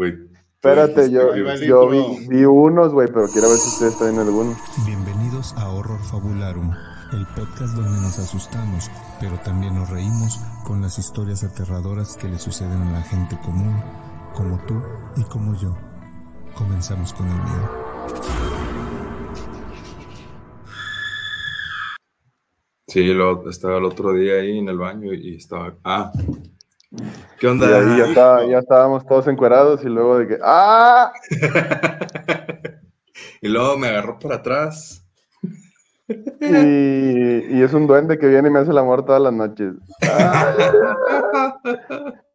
güey. Espérate, yo, yo vi, vi, unos, güey, pero quiero ver si ustedes traen alguno. Bienvenidos a Horror Fabularum, el podcast donde nos asustamos, pero también nos reímos con las historias aterradoras que le suceden a la gente común, como tú y como yo. Comenzamos con el miedo. Sí, lo, estaba el otro día ahí en el baño y estaba. Ah, ¿qué onda? Y ahí ya, estaba, ya estábamos todos encuerados y luego de que. ¡Ah! y luego me agarró por atrás. Y, y, es un duende que viene y me hace el amor todas las noches.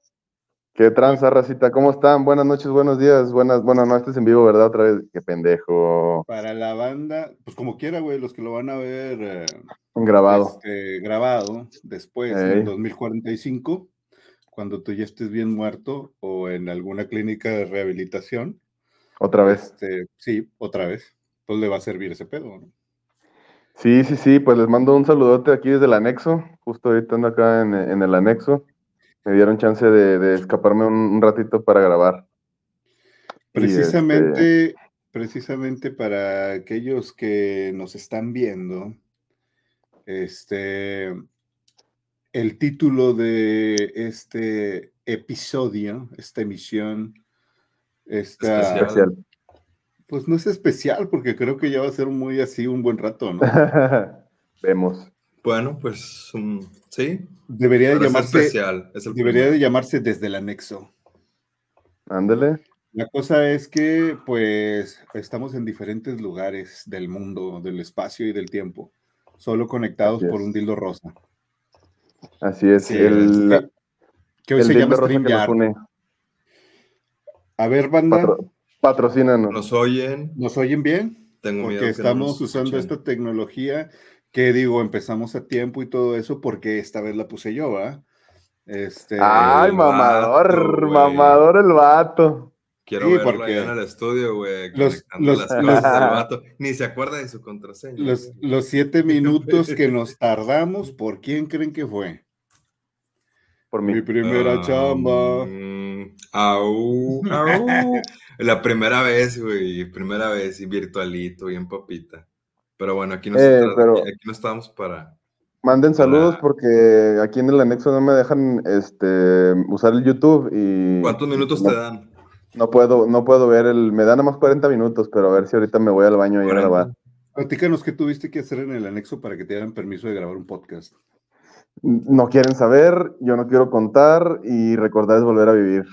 Qué tranza, racita. ¿Cómo están? Buenas noches, buenos días, buenas. Bueno, no, este es en vivo, ¿verdad? Otra vez. Qué pendejo. Para la banda, pues como quiera, güey, los que lo van a ver. Eh, grabado. Este, grabado después, en 2045, cuando tú ya estés bien muerto o en alguna clínica de rehabilitación. Otra vez. Este, sí, otra vez. Pues le va a servir ese pedo, ¿no? Sí, sí, sí, pues les mando un saludote aquí desde el anexo. Justo ahorita ando acá en, en el anexo me dieron chance de, escaparme un, ratito para grabar. Precisamente, este precisamente para aquellos que nos están viendo, este, el título de este episodio, esta emisión, está, especial. Pues no es especial porque creo que ya va a ser muy así un buen rato, ¿no? Vemos. Bueno, pues sí. Debería de llamarse. Especial. debería de llamarse desde el anexo. Ándale. La cosa es que, pues, estamos en diferentes lugares del mundo, del espacio y del tiempo, solo conectados por un dildo rosa. Así es. el, que, hoy se llama StreamYard. A ver, banda. Patro, patrocínanos. ¿Nos oyen? ¿Nos oyen bien? Tengo Porque estamos usando esta tecnología que digo, empezamos a tiempo y todo eso porque esta vez la puse yo, ¿ah? Este, Ay, mamador, mamador el vato. Quiero verlo porque en el estudio, güey, los, las cosas vato. Ni se acuerda de su contraseña. Los, los siete minutos que nos tardamos, ¿por quién creen que fue? Por mi, primera chamba. Au, au. La primera vez, güey, primera vez, y virtualito, y en papita. Pero bueno, aquí no, eh, aquí, no estamos para... Manden saludos porque aquí en el anexo no me dejan este, usar el YouTube y... ¿Cuántos minutos te dan? No puedo, no puedo ver el... Me dan nada más 40 minutos, pero a ver si ahorita me voy al baño y a grabar. Platícanos qué tuviste que hacer en el anexo para que te dieran permiso de grabar un podcast. No quieren saber, yo no quiero contar y recordar es volver a vivir.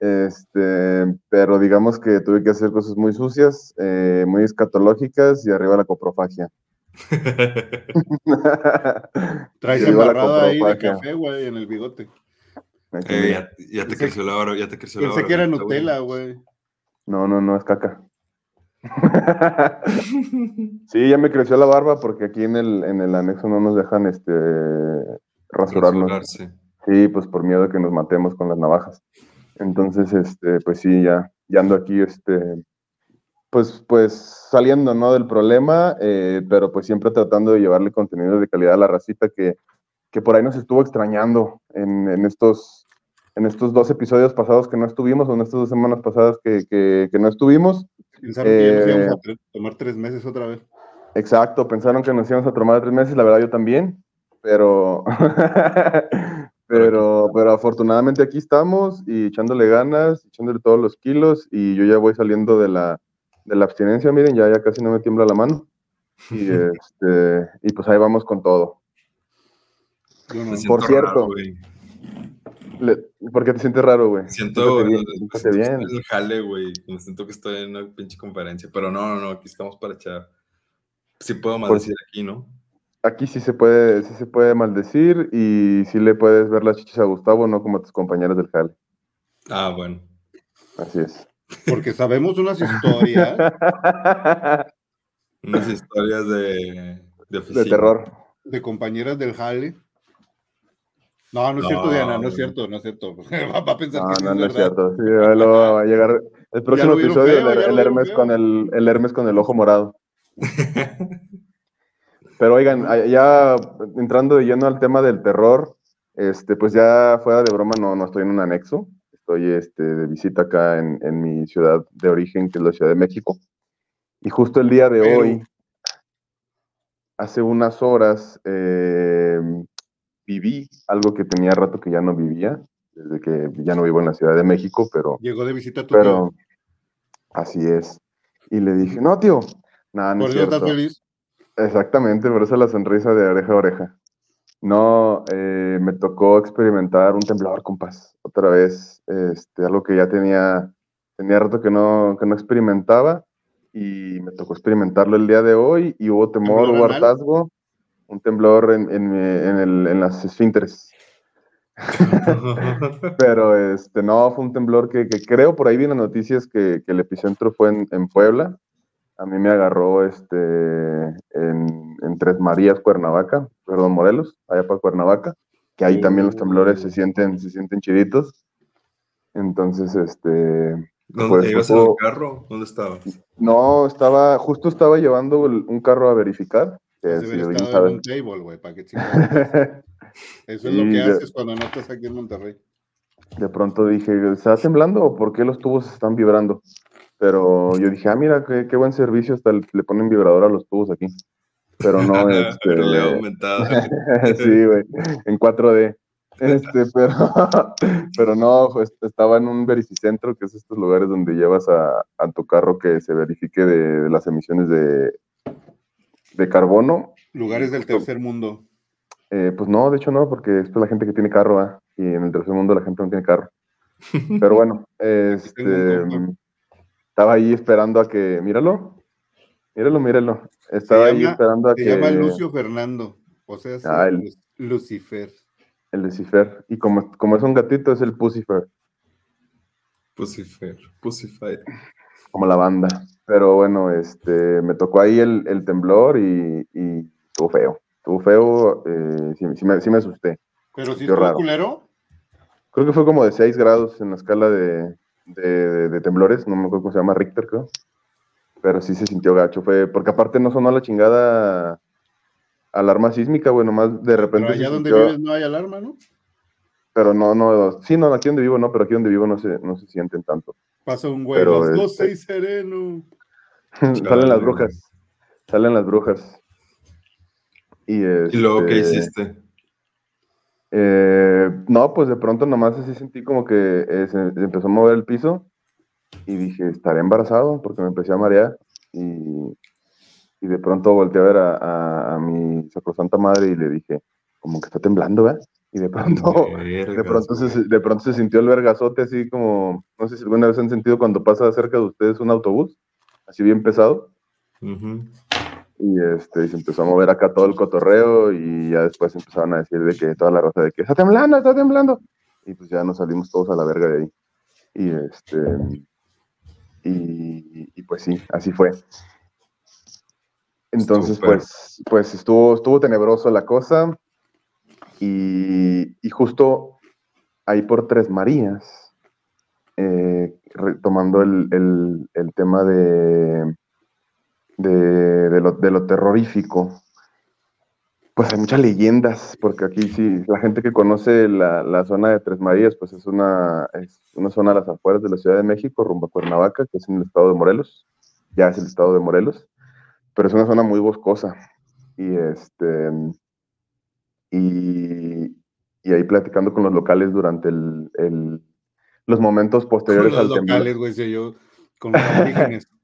Este, pero digamos que tuve que hacer cosas muy sucias, eh, muy escatológicas y arriba la coprofagia. Traes embarrado ahí de café, güey, en el bigote. Eh, ya, te creció la barba, ya te creció la Pensé que era Nutella, güey. No, no, no, es caca. sí, ya me creció la barba porque aquí en el, en el anexo no nos dejan este rasurarnos. Sí, pues por miedo de que nos matemos con las navajas. Entonces, este, pues sí, ya, ya ando aquí, este, pues, pues saliendo, ¿no? Del problema, eh, pero pues siempre tratando de llevarle contenido de calidad a la racita que, que por ahí nos estuvo extrañando en, en, estos, en estos dos episodios pasados que no estuvimos, o en estas dos semanas pasadas que, que, no estuvimos. Pensaron que nos íbamos a eh, tomar tres meses otra vez. Exacto, pensaron que nos íbamos a tomar tres meses, la verdad yo también, pero Pero, pero afortunadamente aquí estamos y echándole ganas, echándole todos los kilos y yo ya voy saliendo de la, de la abstinencia, miren, ya, ya casi no me tiembla la mano. Y, este, y pues ahí vamos con todo. Por cierto, ¿por qué te sientes raro, güey? Siento bien, bien. el jale, güey. Me siento que estoy en una pinche conferencia, pero no, no, no, aquí estamos para echar. Sí puedo maldecir aquí, ¿no? Aquí sí se puede, sí se puede maldecir y sí le puedes ver las chichis a Gustavo, no como a tus compañeros del jale. Ah, bueno. Así es. Porque sabemos unas historias. unas historias de, de, de terror. De compañeras del jale. No, no es cierto, Diana, no es cierto, no es cierto. va, a pensar no, que no, no es cierto. Sí, luego va a llegar el próximo episodio, el, Hermes con el, el Hermes con el ojo morado. Pero oigan, ya entrando de lleno al tema del terror, este, pues ya fuera de broma no, no estoy en un anexo, estoy este, de visita acá en, mi ciudad de origen, que es la Ciudad de México. Y justo el día de hoy, hace unas horas, em, viví algo que tenía rato que ya no vivía, desde que ya no vivo en la Ciudad de México, pero... Llegó de visita a tu Pero, así es. Y le dije, no, tío, nada, no ¿Por feliz? Exactamente, por eso la sonrisa de oreja a oreja. No, eh, me tocó experimentar un temblor, compas, otra vez, este, algo que ya tenía, tenía rato que no, que no experimentaba y me tocó experimentarlo el día de hoy y hubo temor, hubo hartazgo, un temblor en, en, el, en las esfínteres. Pero este, no, fue un temblor que, que, creo, por ahí vienen noticias que, que el epicentro fue en, en Puebla, a mí me agarró este, en, Tres Marías, Cuernavaca, perdón, Morelos, allá para Cuernavaca, que ahí también los temblores se sienten, se sienten chiditos. Entonces, este... ¿Dónde pues, ibas en el carro? ¿Dónde estabas? No, estaba, justo estaba llevando un carro a verificar. Que si en un table, güey, para que Eso es lo que haces cuando no estás aquí en Monterrey. De pronto dije, ¿está temblando o por qué los tubos están vibrando? Pero yo dije, ah, mira, qué, buen servicio, hasta le, ponen vibrador a los tubos aquí. Pero no, este... pero le he aumentado. sí, güey, en 4D. Este, pero, pero no, pues, estaba en un verificentro, que es estos lugares donde llevas a, tu carro que se verifique de, las emisiones de, de carbono. Lugares del tercer mundo. Eh, pues no, de hecho no, porque es la gente que tiene carro, ¿ah? y en el tercer mundo la gente no tiene carro. Pero bueno, este, estaba ahí esperando a que, míralo, míralo, míralo. Estaba ahí esperando a que. Se llama Lucio Fernando, o sea, es ah, el, Lucifer. El Lucifer. Y como, como es un gatito, es el Pucifer. Pucifer, Pucifer. Como la banda. Pero bueno, este, me tocó ahí el, el temblor y, y, estuvo feo. Estuvo feo, eh, sí, sí, me, sí, me, asusté. ¿Pero si estuvo culero? Creo que fue como de 6 grados en la escala de, de, temblores, no me acuerdo cómo se llama, Richter, creo. Pero sí se sintió gacho, fue, porque aparte no sonó la chingada alarma sísmica, güey, nomás de repente. Pero allá donde vives no hay alarma, ¿no? Pero no, no, sí, no, aquí donde vivo no, pero aquí donde vivo no se, no se sienten tanto. Pasa un güey, los dos, seis sereno. salen las brujas, salen las brujas. Y, ¿Y luego qué este, hiciste? Eh, no, pues de pronto nomás así sentí como que eh, se, empezó a mover el piso y dije, estaré embarazado porque me empecé a marear y, y de pronto volteé a ver a, a, mi sacrosanta madre y le dije, como que está temblando, ¿verdad? Y de pronto, de pronto, se, de pronto se sintió el vergazote así como, no sé si alguna vez han sentido cuando pasa cerca de ustedes un autobús, así bien pesado. Y este, se empezó a mover acá todo el cotorreo y ya después empezaron a decir de que toda la raza de que está temblando, está temblando. Y pues ya nos salimos todos a la verga de ahí. Y este, y, pues sí, así fue. Entonces, pues, pues estuvo, estuvo tenebroso la cosa. Y, justo ahí por Tres Marías, eh, retomando el tema de, de, lo, terrorífico, pues hay muchas leyendas, porque aquí sí, la gente que conoce la, zona de Tres Marías, pues es una, es una zona a las afueras de la Ciudad de México, rumbo a Cuernavaca, que es en el estado de Morelos, ya es el estado de Morelos, pero es una zona muy boscosa. Y este y, ahí platicando con los locales durante el, los momentos posteriores con los locales, güey, yo, con los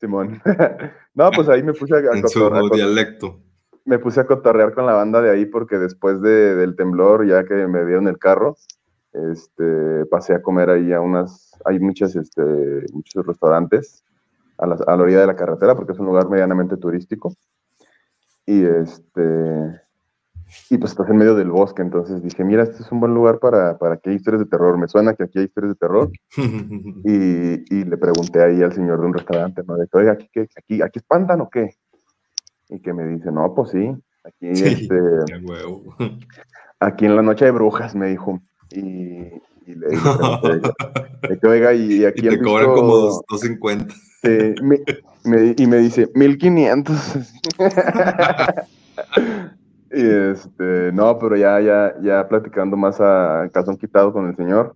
Simón. no, pues ahí me puse a, su dialecto. Me puse a cotorrear con la banda de ahí porque después de, del temblor, ya que me dieron el carro, este, pasé a comer ahí a unas, hay muchas, este, muchos restaurantes a la, a la orilla de la carretera porque es un lugar medianamente turístico. Y este, y pues estás en medio del bosque, entonces dije, mira, este es un buen lugar para, para que hay historias de terror. Me suena que aquí hay historias de terror. y, y, le pregunté ahí al señor de un restaurante, ¿no? De que, oiga, ¿aquí, aquí, ¿aquí espantan o qué? Y que me dice, no, pues sí, aquí, este, aquí en la noche hay brujas, me dijo. Y, y le dije, que, oiga, y, aquí... Y te cobran como 250. Sí, me, y me dice, 1500. Y este, no, pero ya, ya, ya platicando más a calzón quitado con el señor,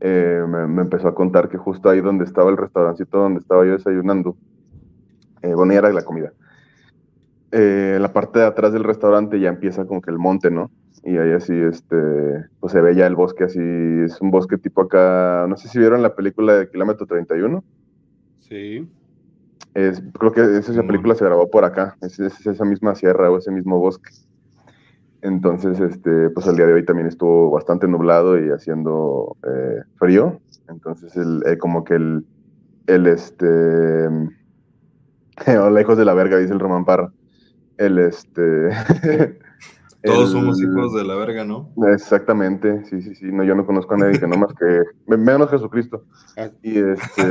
eh, me, empezó a contar que justo ahí donde estaba el restaurancito donde estaba yo desayunando, eh, bueno, ya era la comida. Eh, la parte de atrás del restaurante ya empieza como que el monte, ¿no? Y ahí así, este, pues se ve ya el bosque así, es un bosque tipo acá, no sé si vieron la película de Kilómetro 31. Sí. Es, creo que esa película se grabó por acá, es, esa misma sierra o ese mismo bosque. Entonces, este, pues el día de hoy también estuvo bastante nublado y haciendo eh, frío. Entonces, el, eh, como que el, el este, hola hijos de la verga, dice el Román Parra. El, este, Todos somos hijos de la verga, ¿no? Exactamente, sí, sí, sí. No, yo no conozco a nadie que no más que. Menos Jesucristo. Ah. Y este.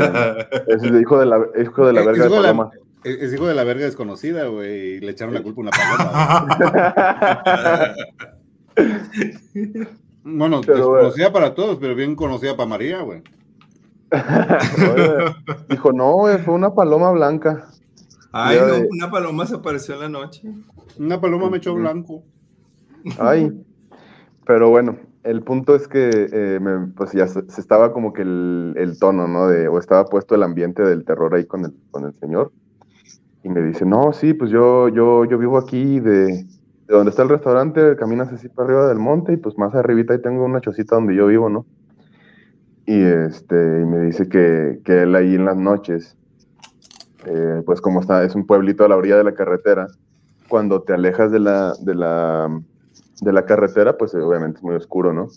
es el hijo de la, hijo de la verga de Paloma. Es hijo de la verga desconocida, güey. Y le echaron la culpa a una paloma. bueno, desconocida para todos, pero bien conocida para María, güey. Dijo, no, güey, fue una paloma blanca. Ay, no, una paloma se apareció en la noche. Una paloma me echó blanco. Ay, pero bueno, el punto es que eh, pues ya se, estaba como que el, tono, ¿no? De, o estaba puesto el ambiente del terror ahí con el, con el señor. Y me dice, no, sí, pues yo, yo, yo vivo aquí de, de donde está el restaurante, caminas así para arriba del monte y pues más arribita ahí tengo una chocita donde yo vivo, ¿no? Y este, y me dice que, que él ahí en las noches, eh, pues como está, es un pueblito a la orilla de la carretera, cuando te alejas de la, de la de la carretera, pues obviamente es muy oscuro, ¿no?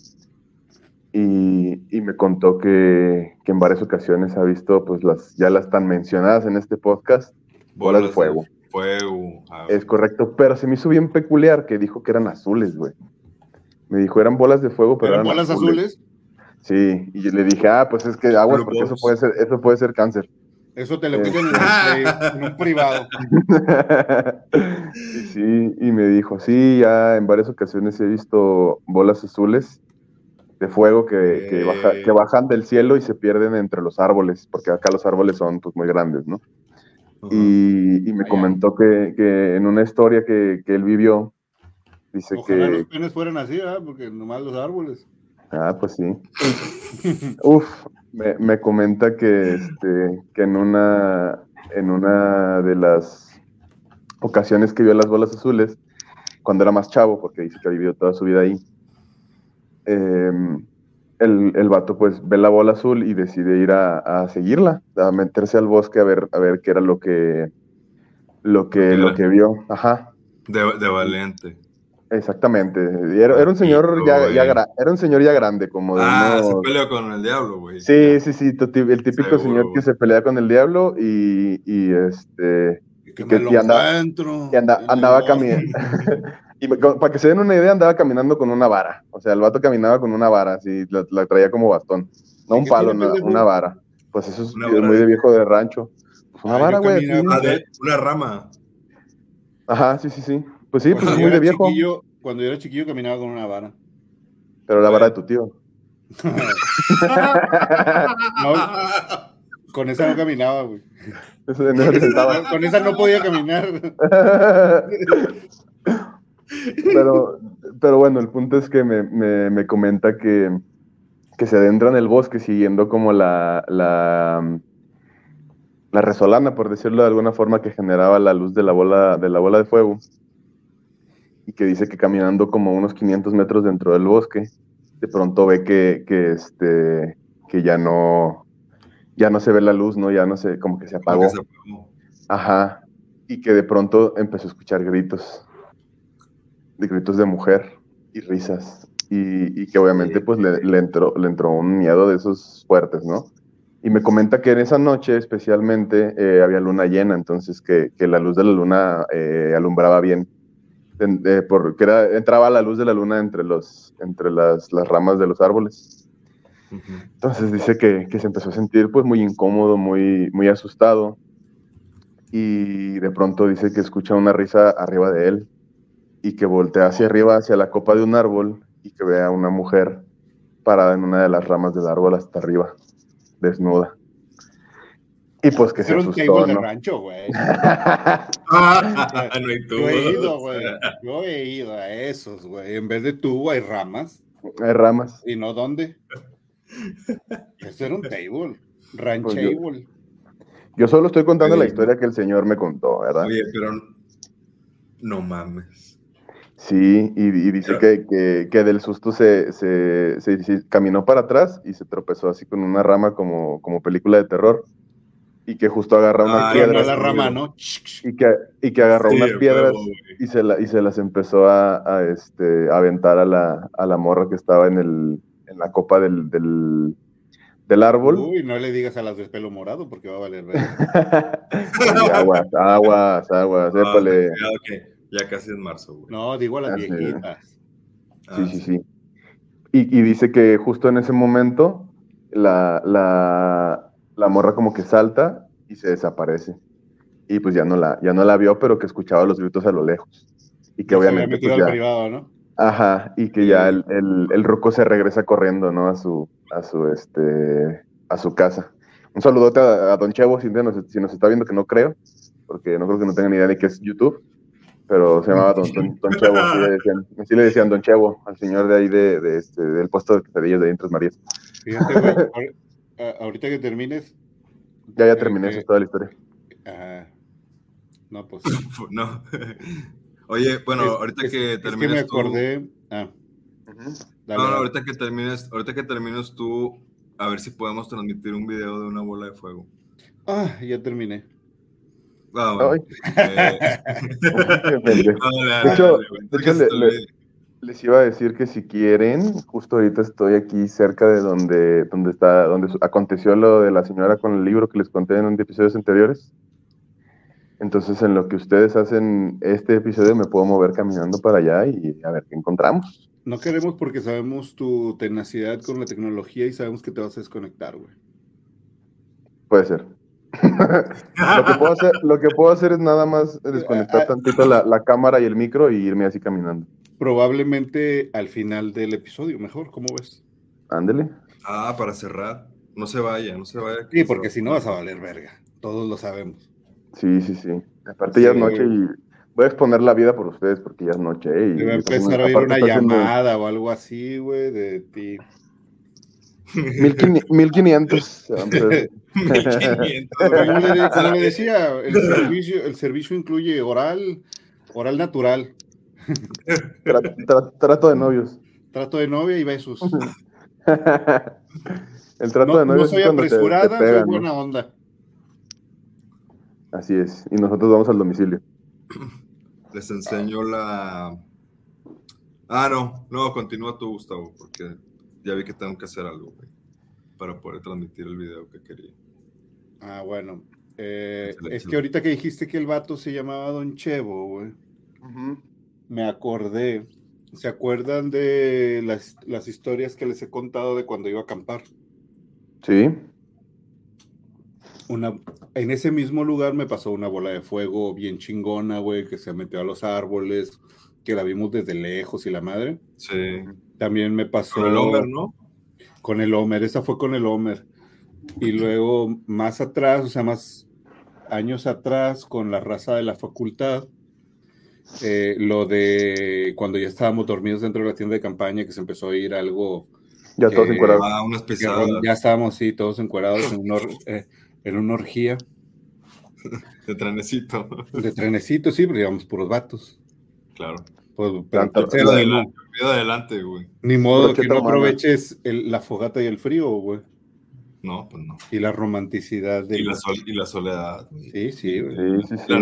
Y, me contó que, en varias ocasiones ha visto, pues las ya las tan mencionadas en este podcast, bolas, de fuego. fuego. Es correcto, pero se me hizo bien peculiar que dijo que eran azules, güey. Me dijo, eran bolas de fuego, pero eran, bolas azules. Sí, y le dije, ah, pues es que agua, porque eso puede ser, eso puede ser cáncer. Eso te lo piden en, un privado. sí, y me dijo, sí, ya en varias ocasiones he visto bolas azules de fuego que, que, bajan del cielo y se pierden entre los árboles, porque acá los árboles son pues muy grandes, ¿no? Y, me comentó que, en una historia que, él vivió, dice que... los penes fueran así, ¿verdad? Porque nomás los árboles. Ah, pues sí. Uf, me, comenta que, este, que en una, en una de las ocasiones que vio las bolas azules, cuando era más chavo, porque dice que ha vivido toda su vida ahí, em, el, el, vato pues ve la bola azul y decide ir a, seguirla, a meterse al bosque a ver, a ver qué era lo que, lo que, lo que vio. Ajá. De, de valiente. Exactamente. Era, era, un señor ya, ya era un señor ya grande, como de Ah, se peleó con el diablo, güey. Sí, sí, sí, el típico señor que se pelea con el diablo y, y este que, que y andaba, y andaba caminando. Y para que se den una idea, andaba caminando con una vara. O sea, el vato caminaba con una vara, así, la, traía como bastón. No un palo, una, vara. Pues eso es muy de viejo de rancho. Pues una vara, güey. Una rama. Ajá, sí, sí, sí. Pues sí, pues es muy de viejo. cuando yo era chiquillo caminaba con una vara. Pero la vara de tu tío. con esa no caminaba, güey. con esa no podía caminar. pero, pero bueno, el punto es que me, me, me comenta que, que, se adentra en el bosque siguiendo como la, la, la resolana, por decirlo de alguna forma, que generaba la luz de la bola de, la bola de fuego y que dice que caminando como unos 500 metros dentro del bosque, de pronto ve que, que, este, que ya no, ya no se ve la luz, ¿no? Ya no sé, como que se apagó. Ajá. Y que de pronto empezó a escuchar gritos, de gritos de mujer y risas. Y, y que obviamente pues le, le, entró, le entró un miedo de esos fuertes, ¿no? Y me comenta que en esa noche especialmente eh, había luna llena, entonces que, que, la luz de la luna eh, alumbraba bien porque era, entraba la luz de la luna entre, los, entre las, las ramas de los árboles. Entonces dice que, que, se empezó a sentir pues muy incómodo, muy, muy asustado y de pronto dice que escucha una risa arriba de él y que voltea hacia arriba, hacia la copa de un árbol y que ve a una mujer parada en una de las ramas del árbol hasta arriba, desnuda. Y pues que se asustó, un ¿no? de rancho, güey. no hay Yo he ido, güey. Yo he ido a esos, güey. En vez de tubo hay ramas. Hay ramas. ¿Y no dónde? Eso era un table, ranchable. Pues yo, solo estoy contando la historia que el señor me contó, ¿verdad? Oye, pero no mames. Sí, y, dice que, que, del susto se, se, caminó para atrás y se tropezó así con una rama como, como película de terror. Y que justo agarra. La rama, ¿no? Y que, y que agarró unas piedras y, se la, y se las empezó a, a este, aventar a la, a la morra que estaba en, el, en la copa del, del, del árbol. Uy, no le digas a las de pelo morado porque va a valer aguas, aguas, aguas, ah, épale. Ya casi es marzo, güey. No, digo a las viejitas. sí, ah, sí, sí. Y, y, dice que justo en ese momento la, la, la, morra como que salta y se desaparece. Y pues ya no la, ya no la vio, pero que escuchaba los gritos a lo lejos. Y que obviamente. Pues, ya, privado, ¿no? Ajá, y que ya el, el, el, ruco se regresa corriendo, ¿no? A su, a su, este, a su casa. Un saludote a, Don Chevo, si nos, si nos está viendo, que no creo, porque no creo que no tenga ni idea de qué es YouTube pero se llamaba Don, don, Chevo, así le, decían, así le, decían, Don Chevo al señor de ahí de, de este, del puesto de quesadillas de Intros Marías. Fíjate, güey, ahorita que termines. Ya, ya terminé, esa es toda la historia. Ajá. No, pues. no. Oye, bueno, ahorita que termines. Es que me acordé. Ah. no, no, ahorita que termines, ahorita que termines tú, a ver si podemos transmitir un video de una bola de fuego. Ah, ya terminé. de hecho, les iba a decir que si quieren, justo ahorita estoy aquí cerca de donde, donde está, donde aconteció lo de la señora con el libro que les conté en episodios anteriores. Entonces, en lo que ustedes hacen este episodio, me puedo mover caminando para allá y a ver qué encontramos. No queremos porque sabemos tu tenacidad con la tecnología y sabemos que te vas a desconectar, güey. Puede ser lo, que puedo hacer, lo que puedo hacer es nada más desconectar ah, tantito la, cámara y el micro y irme así caminando. Probablemente al final del episodio, mejor, ¿cómo ves? Ándele. Ah, para cerrar. No se vaya, no se vaya. Sí, porque si no vas a valer verga. Todos lo sabemos. Sí, sí, sí. Aparte ya es noche y voy a exponer la vida por ustedes porque ya es noche. Y, va a empezar a oír una llamada o algo así, güey, de ti. 1500. Como le decía, el servicio, el servicio incluye oral, oral natural. trato de novios. Trato de novia y besos. el trato de novios. No soy apresurada, soy buena onda. Así es. Y nosotros vamos al domicilio. Les enseño la. Ah, no, no, continúa tú, Gustavo, porque ya vi que tengo que hacer algo, para poder transmitir el video que quería. Ah, bueno. Eh, es que ahorita que dijiste que el vato se llamaba Don Chevo, güey, me acordé. ¿Se acuerdan de las, las, historias que les he contado de cuando iba a acampar? Sí. Una, en ese mismo lugar me pasó una bola de fuego bien chingona, güey, que se metió a los árboles, que la vimos desde lejos y la madre. Sí. También me pasó. Con el Homer, ¿no? Con el Homer, esa fue con el Homer. Y luego más atrás, o sea, más años atrás, con la raza de la facultad, eh, lo de cuando ya estábamos dormidos dentro de la tienda de campaña, que se empezó a oír algo. Ya todos encuerados. Ah, unas Ya, estábamos, sí, todos encuerados en, eh, en una orgía. De trenecito. De trenecito, sí, pero digamos puros vatos. Claro. Pues, adelante, güey. Ni modo que no aproveches la fogata y el frío, güey. No, pues no. Y la romanticidad. De y, la y la soledad. Sí, sí, Sí, sí, sí.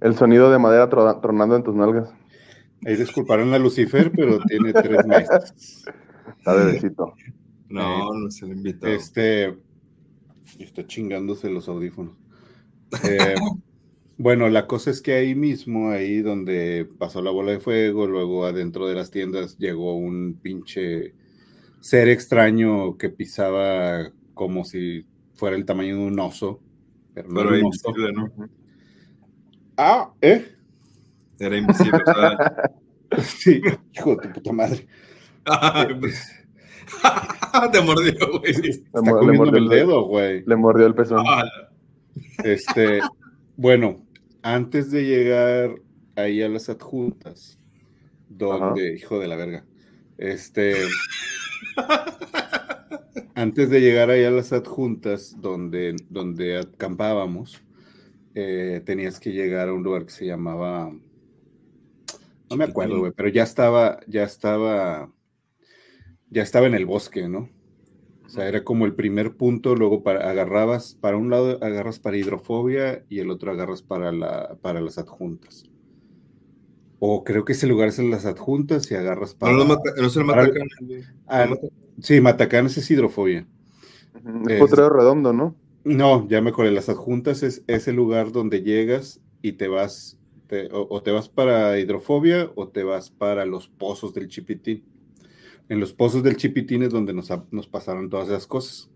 El sonido de madera tronando en tus nalgas. Ahí disculparon a Lucifer, pero tiene tres meses. Está bebecito. No, no se le invitó. Este. Está chingándose los audífonos. Eh, bueno, la cosa es que ahí mismo, ahí donde pasó la bola de fuego, luego adentro de las tiendas llegó un pinche ser extraño que pisaba como si fuera el tamaño de un oso. Pero, no era invisible, ¿no? Ah, ¿eh? Era invisible, sí, hijo de tu puta madre. Te mordió, güey. Está comiendo el dedo, güey. Le mordió el pezón. Ah, este, bueno, antes de llegar ahí a las adjuntas, donde, hijo de la verga, este, antes de llegar ahí a las adjuntas donde, donde acampábamos, eh, tenías que llegar a un lugar que se llamaba, no me acuerdo, güey, pero ya estaba, ya estaba, ya estaba en el bosque, ¿no? O sea, era como el primer punto, luego para, agarrabas, para un lado agarras para hidrofobia y el otro agarras para, la, para las adjuntas. O creo que ese lugar es en las adjuntas y agarras para... No, no, no es el Matacán. Ah, sí, Matacán es hidrofobia. Es potrero redondo, ¿no? No, ya me acuerdo, las adjuntas es ese lugar donde llegas y te vas, o, te vas para hidrofobia o te vas para los pozos del Chipitín. En los pozos del Chipitín es donde nos, nos pasaron todas esas cosas.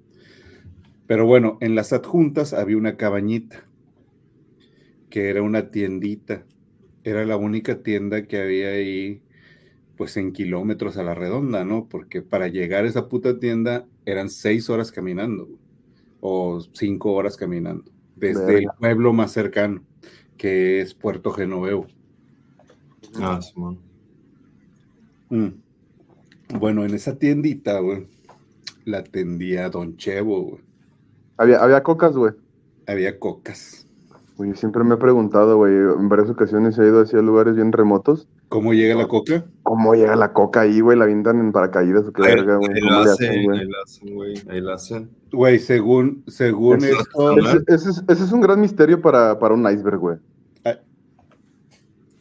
Pero bueno, en las adjuntas había una cabañita, que era una tiendita. Era la única tienda que había ahí, pues en kilómetros a la redonda, ¿no? Porque para llegar a esa puta tienda eran seis horas caminando o cinco horas caminando, desde el pueblo más cercano, que es Puerto Genoveo. Ah, sí, mm. Bueno, en esa tiendita, güey, la atendía Don Chevo, güey. Había, había cocas, güey. Había cocas. Güey, siempre me he preguntado, güey, en varias ocasiones he ido hacia lugares bien remotos ¿Cómo llega la coca? ¿Cómo llega la coca ahí, güey? La vindan en paracaídas o qué verga, güey. Ahí la hacen, güey. Ahí la hacen, güey. Ahí la hacen. Güey, según, según esto. Ese, es, un gran misterio para, para un iceberg, güey.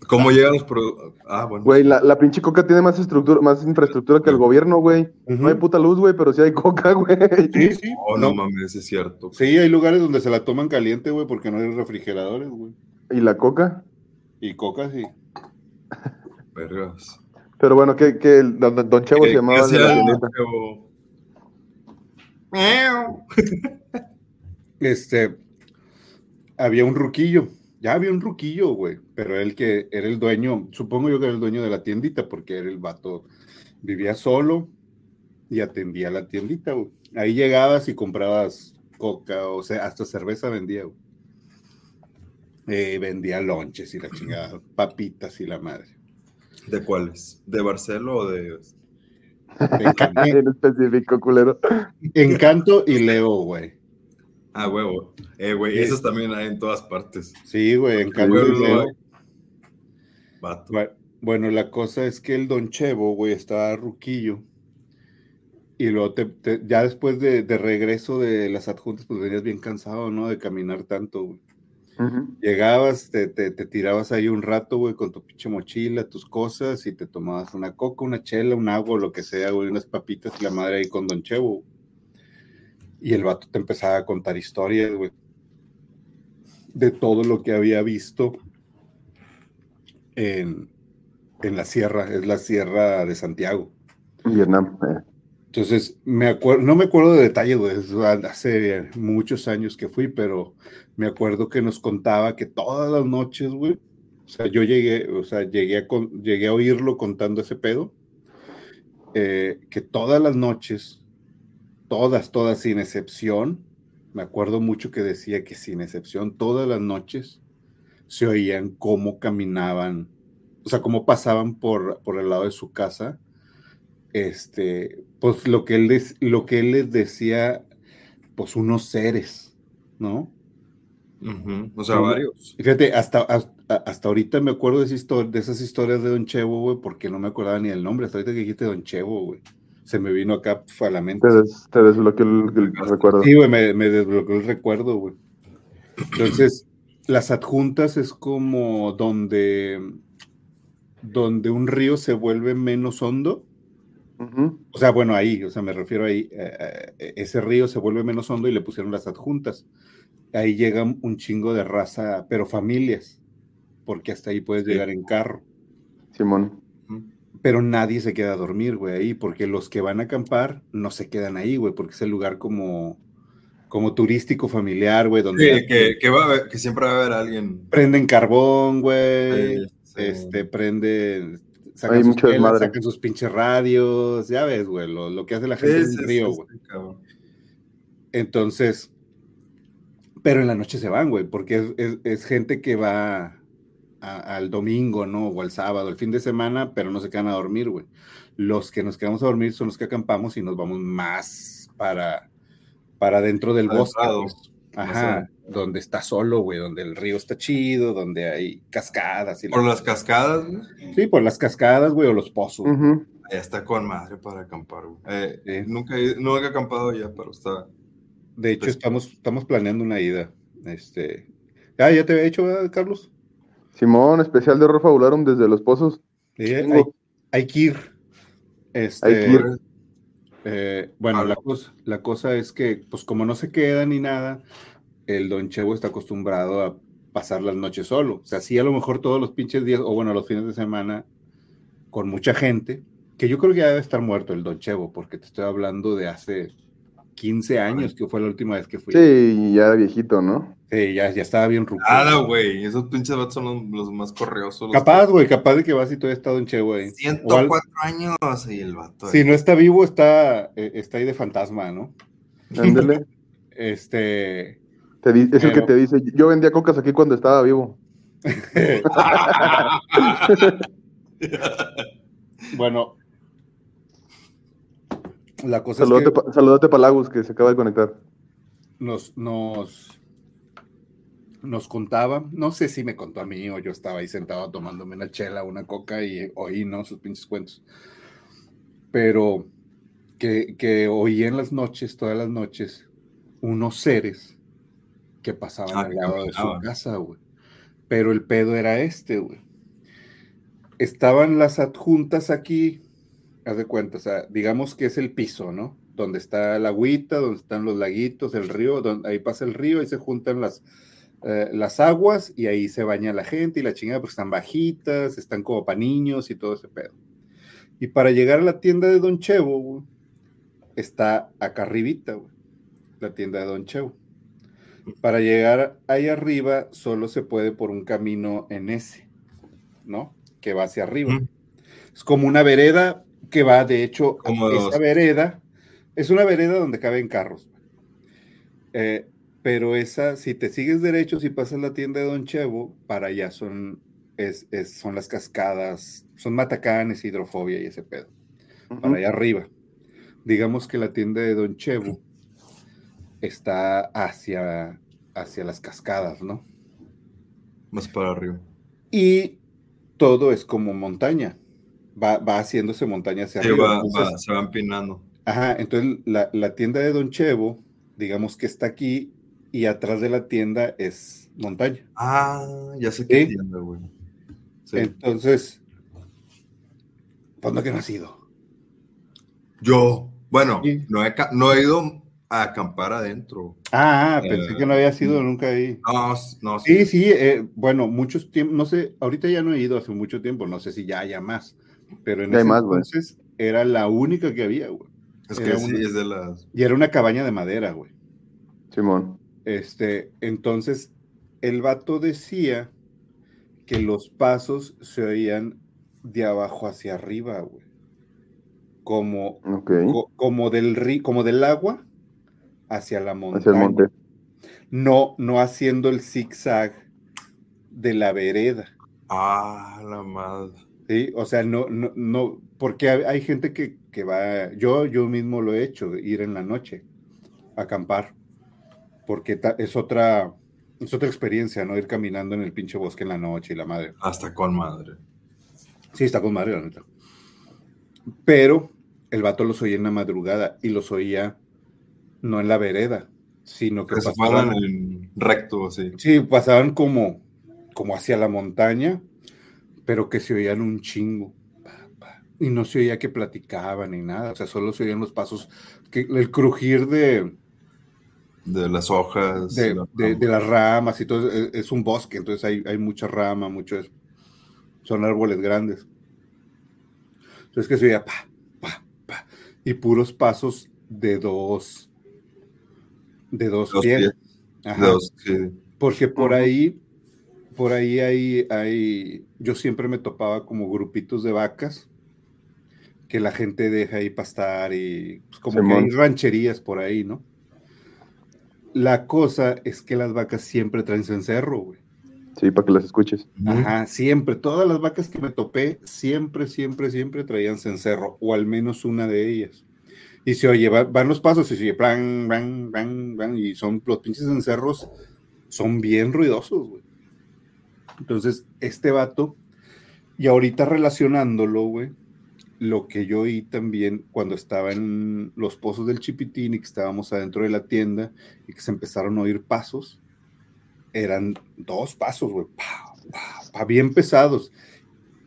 ¿Cómo llegan los productos? Ah, bueno. Güey, la, la, pinche coca tiene más estructura, más infraestructura que el gobierno, güey. No hay puta luz, güey, pero sí hay coca, güey. Sí, sí. Oh, no, mames, es cierto. Sí, hay lugares donde se la toman caliente, güey, porque no hay refrigeradores, güey. ¿Y la coca? Y coca, sí. Vergas. Pero bueno, que, que el, don, don Chevo se llamaba. este. Había un ruquillo. Ya había un ruquillo, güey. Pero él que era el dueño, supongo yo que era el dueño de la tiendita, porque era el vato. Vivía solo y atendía la tiendita, güey. Ahí llegabas y comprabas coca, o sea, hasta cerveza vendía, güey. Eh, vendía lonches y la chingada, papitas y la madre. ¿De cuáles? ¿De Barcelo o de.? en específico, culero. Encanto y Leo, güey. Ah, huevo. Eh, güey, esos también hay en todas partes. Sí, güey, y Leo. Bueno, la cosa es que el Don Chevo, güey, estaba ruquillo. Y luego ya después de, de, regreso de las adjuntas, pues venías bien cansado, ¿no? De caminar tanto, güey. Llegabas, te, te, tirabas ahí un rato, güey, con tu pinche mochila, tus cosas, y te tomabas una coca, una chela, un agua, lo que sea, güey, unas papitas y la madre ahí con Don Chevo. Y el vato te empezaba a contar historias, güey, de todo lo que había visto en, en la sierra, es la sierra de Santiago. Vietnam. Eh. Entonces, me acuerdo, no me acuerdo de detalles, güey, hace muchos años que fui, pero me acuerdo que nos contaba que todas las noches, güey, o sea, yo llegué, o sea, llegué a, llegué a oírlo contando ese pedo, eh, que todas las noches, todas, todas sin excepción, me acuerdo mucho que decía que sin excepción, todas las noches se oían cómo caminaban, o sea, cómo pasaban por, por el lado de su casa este, pues lo que él, lo que él les decía, pues unos seres, ¿no? O sea, varios. Fíjate, hasta, hasta, ahorita me acuerdo de, de, esas historias de Don Chevo, güey, porque no me acordaba ni el nombre. Hasta ahorita que dijiste Don Chevo, güey. Se me vino acá a la mente. Te, desbloqueó el, recuerdo. Sí, güey, me, me desbloqueó el recuerdo, güey. Entonces, las adjuntas es como donde, donde un río se vuelve menos hondo o sea, bueno, ahí, o sea, me refiero ahí, eh, eh, ese río se vuelve menos hondo y le pusieron las adjuntas. Ahí llegan un chingo de raza, pero familias, porque hasta ahí puedes llegar en carro. Simón. Pero nadie se queda a dormir, güey, ahí, porque los que van a acampar no se quedan ahí, güey, porque es el lugar como, como turístico familiar, güey, donde... que, va que siempre va a haber alguien. Prenden carbón, güey. Este, prenden, sacan, sus, mucho sacan sus pinches radios, ya ves, güey, lo, que hace la gente en el río, güey. Entonces, pero en la noche se van, güey, porque es, gente que va al domingo, ¿no? O al sábado, el fin de semana, pero no se quedan a dormir, güey. Los que nos quedamos a dormir son los que acampamos y nos vamos más para, para dentro del bosque. Pues. Ajá, donde está solo, güey, donde el río está chido, donde hay cascadas. Y ¿Por las cascadas? Sí, por las cascadas, güey, o los pozos. Ya está con madre para acampar, güey. Eh, nunca, he, acampado ya, pero está... De hecho, estamos, estamos planeando una ida. Este... Ah, ¿ya te había hecho, Carlos? Simón, especial de horror fabularum desde los pozos. Sí, hay, hay, que ir. Este, hay que ir. Eh, bueno, la, cosa, la cosa es que, pues como no se queda ni nada, el Don Chevo está acostumbrado a pasar las noches solo. O sea, sí a lo mejor todos los pinches días, o bueno, los fines de semana, con mucha gente, que yo creo que ya debe estar muerto el Don Chevo, porque te estoy hablando de hace 15 años, que fue la última vez que fui. Sí, ya era viejito, ¿no? Sí, ya, ya estaba bien ruco. Nada, güey. Esos pinches vatos son los, más correosos. Capaz, güey, capaz de que vas y todavía está Don Chevo ahí. 104 años y el vato. Si no está vivo, está, eh, está ahí de fantasma, ¿no? Ándale. este. es el que te dice, yo vendía cocas aquí cuando estaba vivo. bueno, la cosa saludate, es que... Saludate Palagus, que se acaba de conectar. Nos, nos, nos contaba, no sé si me contó a mí o yo estaba ahí sentado tomándome una chela, una coca y oí, ¿no? Sus pinches cuentos. Pero que, que oí en las noches, todas las noches, unos seres que pasaban ah, al lado de su casa, güey. Pero el pedo era este, güey. Estaban las adjuntas aquí haz de cuenta, o sea, digamos que es el piso, ¿no? Donde está la agüita, donde están los laguitos, el río, donde ahí pasa el río, ahí se juntan las, eh, las aguas y ahí se baña la gente y la chingada porque están bajitas, están como para niños y todo ese pedo. Y para llegar a la tienda de Don Chevo, está acá arribita, la tienda de Don Chevo. Para llegar ahí arriba solo se puede por un camino en ese, ¿no? Que va hacia arriba. Es como una vereda, que va, de hecho, esa vereda, es una vereda donde caben carros. Eh, pero esa, si te sigues derecho, si pasas la tienda de Don Chevo, para allá son, es, son las cascadas, son matacanes, hidrofobia y ese pedo. Para allá arriba. Digamos que la tienda de Don Chevo está hacia, hacia las cascadas, ¿no? Más para arriba. Y todo es como montaña va, va haciéndose montaña hacia arriba. se va empinando. Ajá, entonces la, tienda de Don Chevo, digamos que está aquí y atrás de la tienda es montaña. Ah, ya sé qué tienda, güey. Entonces, ¿cuándo que no has ido? Yo, bueno, no, he, no he ido a acampar adentro. Ah, pensé que no había sido nunca ahí. No, no. Sí, sí, eh, bueno, muchos tiempos, no sé, ahorita ya no he ido hace mucho tiempo, no sé si ya haya más. Pero en ese entonces era la única que había, güey. Es que sí, es de las. Y era una cabaña de madera, güey. Simón. Este, entonces, el vato decía que los pasos se oían de abajo hacia arriba, güey. Como, como, del como del agua hacia la montaña. Hacia el monte. No, no haciendo el zigzag de la vereda. Ah, la madre. Sí, o sea, no, no, no, porque hay, gente que, que, va, yo, yo mismo lo he hecho, ir en la noche, a acampar, porque es otra, es otra experiencia, ¿no? Ir caminando en el pinche bosque en la noche y la madre. Hasta con madre. Sí, está con madre, la neta. Pero el vato los oía en la madrugada y los oía no en la vereda, sino que, pasaban en recto, así. Sí, pasaban como, como hacia la montaña pero que se oían un chingo. Y no se oía que platicaban ni nada, o sea, solo se oían los pasos, que, el crujir de... De las hojas. De, las ramas y todo, es, un bosque, entonces hay, hay mucha rama, mucho Son árboles grandes. Entonces que se oía pa, pa, pa, y puros pasos de dos, de dos, pies. Porque por ahí por ahí hay, hay, yo siempre me topaba como grupitos de vacas que la gente deja ahí pastar y pues, como que hay rancherías por ahí, ¿no? La cosa es que las vacas siempre traen cencerro, güey. Sí, para que las escuches. Ajá, siempre. Todas las vacas que me topé, siempre, siempre, siempre traían cencerro, o al menos una de ellas. Y se oye, van los pasos y se oye, plan, plan, plan, plan, y son los pinches encerros, son bien ruidosos, güey. Entonces, este vato, y ahorita relacionándolo, güey, lo que yo oí también cuando estaba en los pozos del Chipitín y que estábamos adentro de la tienda y que se empezaron a oír pasos, eran dos pasos, güey, bien pesados.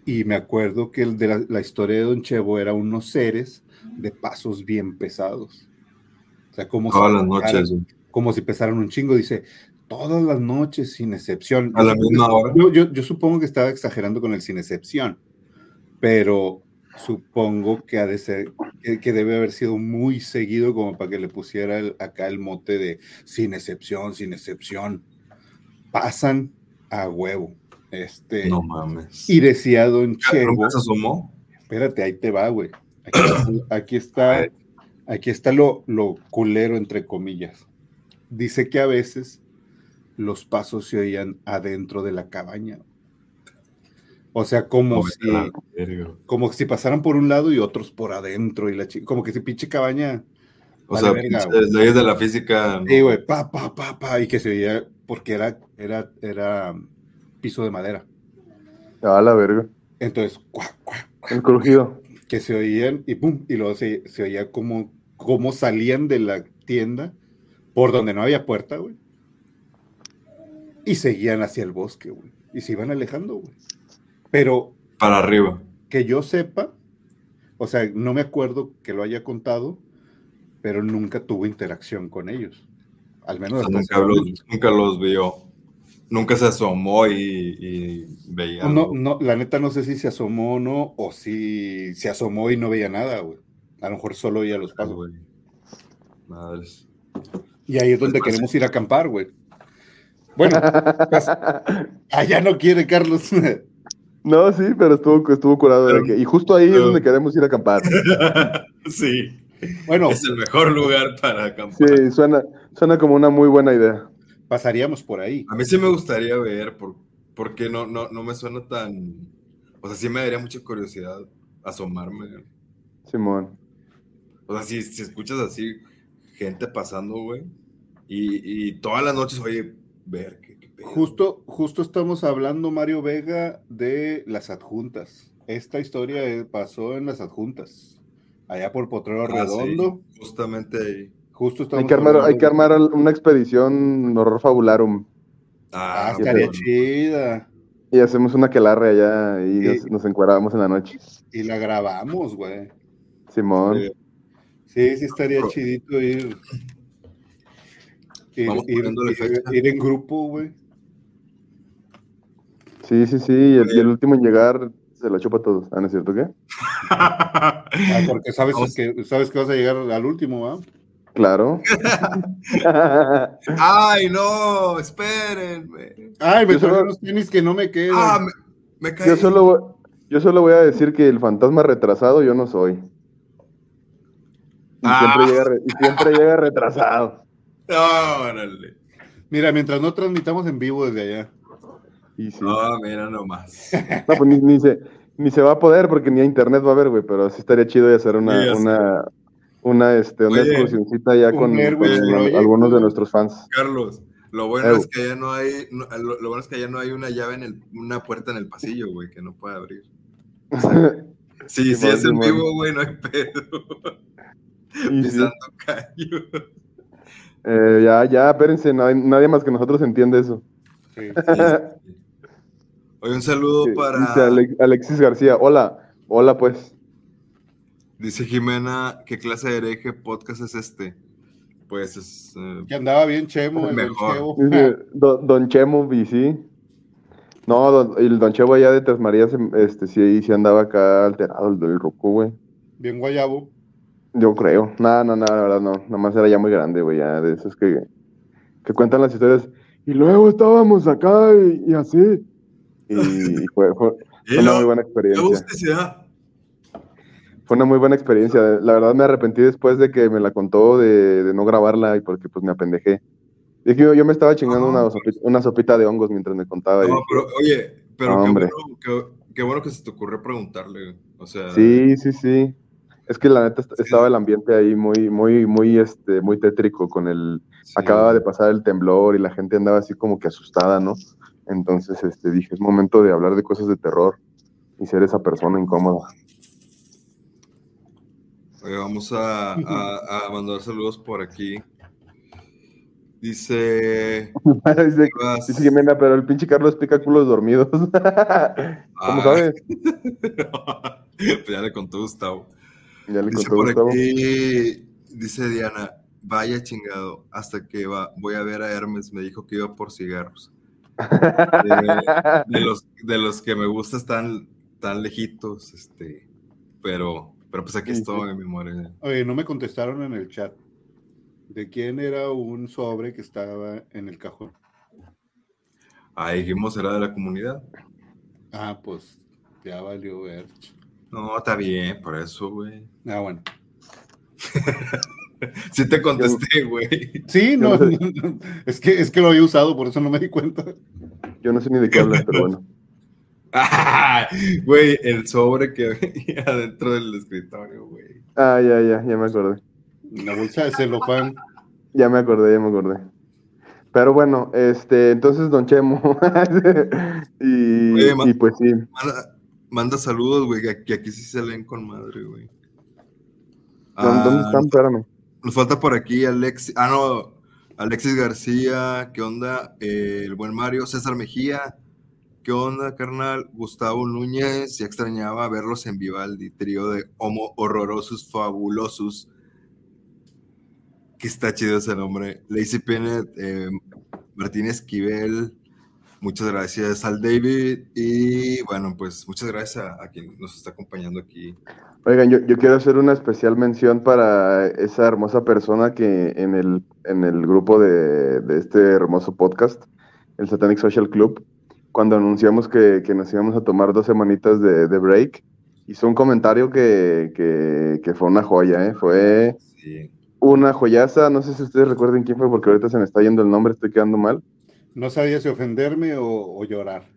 Y me acuerdo que el de la, historia de Don Chevo era unos seres de pasos bien pesados. O sea, como todas las noches. Como si pesaran un chingo. Dice, todas las noches, sin excepción. A la misma hora. Yo, supongo que estaba exagerando con el sin excepción, pero supongo que ha de ser, que, debe haber sido muy seguido como para que le pusiera acá el mote de sin excepción, sin excepción. Pasan a huevo. Este, no mames. Y decía Don Chevo. se asomó? Espérate, ahí te va, güey. Aquí, está, aquí está lo, lo culero, entre comillas. Dice que a veces los pasos se oían adentro de la cabaña. O sea, como si, como si pasaran por un lado y otros por adentro, y la como que si pinche cabaña. O sea, leyes de la física. Sí, güey, pa, pa, pa, pa, y que se oía, porque era, era, era piso de madera. A la verga. Entonces, cuac, cuac, El crujido. Que se oían y pum, y luego se, oía como, como salían de la tienda por donde no había puerta, güey. Y seguían hacia el bosque, güey. Y se iban alejando, güey. Pero. Para arriba. Que yo sepa, o sea, no me acuerdo que lo haya contado, pero nunca tuvo interacción con ellos. Al menos. nunca, los, nunca los vio nunca se asomó y, veía. No, no, la neta no sé si se asomó o no, o si se asomó y no veía nada, güey. A lo mejor solo veía los pasos. güey. Madres. Y ahí es donde pues, queremos ir a acampar, güey. Bueno, pues, allá no quiere Carlos. No, sí, pero estuvo, estuvo curado. y justo ahí es donde queremos ir a acampar. sí. Bueno. Es el mejor lugar para acampar. Sí, suena, suena como una muy buena idea pasaríamos por ahí. A mí sí me gustaría ver, por, porque no, no, no me suena tan. O sea, sí me daría mucha curiosidad asomarme. Simón. O sea, si, si escuchas así, gente pasando, güey, y, y todas las noches, oye, ver qué, Justo, justo estamos hablando, Mario Vega, de las adjuntas. Esta historia pasó en las adjuntas, allá por Potrero ah, Redondo. justamente ahí. Justo hay que, armar, hay que armar una expedición horror fabularum. Ah, ah estaría chida. Y hacemos una quelarre allá y nos, encuadramos en la noche. Y la grabamos, güey. Simón. Sí, sí estaría chidito ir. Ir, ir, en grupo, güey. Sí, sí, sí. Y el, último en llegar se lo chupa a todos. ¿Ah, no es cierto qué? ah, porque sabes que, sabes que vas a llegar al último, ¿va? Claro. Ay, no, espérenme. Ay, me solo... los tenis que no me quedan. Ah, me, Yo solo, yo solo voy a decir que el fantasma retrasado yo no soy. Y, ah. siempre, llega, y siempre llega retrasado. Órale. Mira, mientras no transmitamos en vivo desde allá. Y sí. No, mira nomás. No, pues ni, se, ni se va a poder porque ni a internet va a haber, güey, pero sí estaría chido de hacer una, una, una, este, una excursioncita ya con, algunos de nuestros fans. Carlos, lo bueno es que ya no hay, lo, bueno es que ya no hay una llave en el, una puerta en el pasillo, güey, que no puede abrir. sí, sí, es en vivo, güey, no hay pedo. Pisando callo. Eh, ya, ya, espérense, nadie más que nosotros entiende eso. Sí, Oye, un saludo para. Dice Alexis García, hola, hola pues. Dice Jimena, ¿qué clase de hereje podcast es este? Pues es... Eh, que andaba bien Chemo, el mejor. Don Chemo. Don, sí. No, el Don Chemo allá de Tres Marías, este, sí, sí andaba acá alterado, el del Roku, güey. Bien guayabo. Yo creo. No, no, no, la verdad no. Nada más era ya muy grande, güey, ya de esos que, que cuentan las historias. Y luego estábamos acá y, así. Y fue, fue, una muy buena experiencia. Fue una muy buena experiencia. La verdad me arrepentí después de que me la contó de, no grabarla y porque pues me apendejé. Dije, yo, yo me estaba chingando una, sopita, una, sopita, de hongos mientras me contaba. No, pero oye, pero qué, bueno, qué, bueno, que se te ocurrió preguntarle. O sea. Sí, sí, sí. Es que la neta estaba el ambiente ahí muy, muy, muy, este, muy tétrico con el, acababa de pasar el temblor y la gente andaba así como que asustada, ¿no? Entonces, este, dije, es momento de hablar de cosas de terror y ser esa persona incómoda. vamos a, mandar saludos por aquí. Dice. dice, dice pero el pinche Carlos pica culos dormidos. ¿Cómo ah. sabes? pues ya le contó Gustavo. Ya le contó Gustavo. dice Diana, vaya chingado, hasta que va, voy a ver a Hermes, me dijo que iba por cigarros. de, los, de los que me gusta están tan lejitos, este, pero, pero pues aquí estoy, mi amor. Oye, no me contestaron en el chat. ¿De quién era un sobre que estaba en el cajón? Ah, dijimos era de la comunidad. Ah, pues ya valió ver. No, está bien, por eso, güey. Ah, bueno. sí te contesté, güey. Sí, no, es, que, es que lo había usado, por eso no me di cuenta. Yo no sé ni de qué hablas, pero bueno. güey, el sobre que había dentro del escritorio, güey. Ah, ya, ya, ya me acordé. La bolsa de celofán. Ya me acordé, ya me acordé. Pero bueno, este, entonces Don Chemo. y, pues sí. Manda, saludos, güey, que aquí sí se leen con madre, güey. ¿Dónde están? Espérame. Nos falta por aquí Alexis. Ah, no. Alexis García, ¿qué onda? Eh, el buen Mario, César Mejía, ¿qué onda, carnal? Gustavo Núñez, ya extrañaba verlos en Vivaldi, trío de Homo Horrorosos Fabulosos que está chido ese nombre. Lacey Pinnett, eh, Martín Esquivel, muchas gracias al David y bueno, pues muchas gracias a, quien nos está acompañando aquí. Oigan, yo, quiero hacer una especial mención para esa hermosa persona que en el, en el grupo de, este hermoso podcast, el Satanic Social Club, cuando anunciamos que, nos íbamos a tomar dos semanitas de, break, hizo un comentario que, que, fue una joya, ¿eh? Fue... Sí una joyaza. No sé si ustedes recuerden quién fue, porque ahorita se me está yendo el nombre, estoy quedando mal. No sabía si ofenderme o, llorar.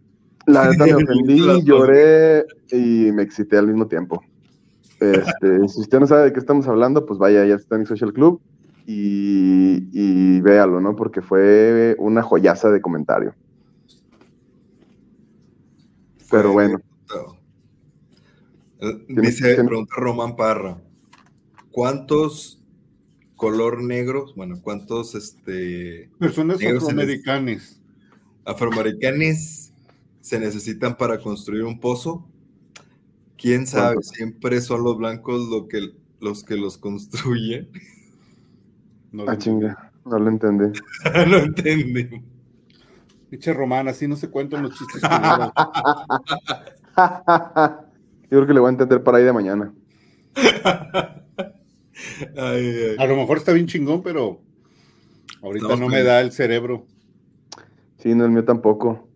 La verdad me ofendí, lloré y me excité al mismo tiempo. Este, si usted no sabe de qué estamos hablando, pues vaya ya está en Social Club y, y véalo, ¿no? Porque fue una joyaza de comentario. Pero bueno. Dice, pregunta Román Parra, ¿cuántos color negro, bueno, ¿cuántos este, personas afroamericanas? Afroamericanes se necesitan para construir un pozo. ¿Quién sabe? Siempre son los blancos lo que, los que los construyen. No ah, chinga, no lo entendí. no entendí. Pinche romana, así no se cuentan los chistes. Yo creo que le voy a entender para ahí de mañana. A lo mejor está bien chingón, pero ahorita no, me da el cerebro. Sí, no, el mío tampoco.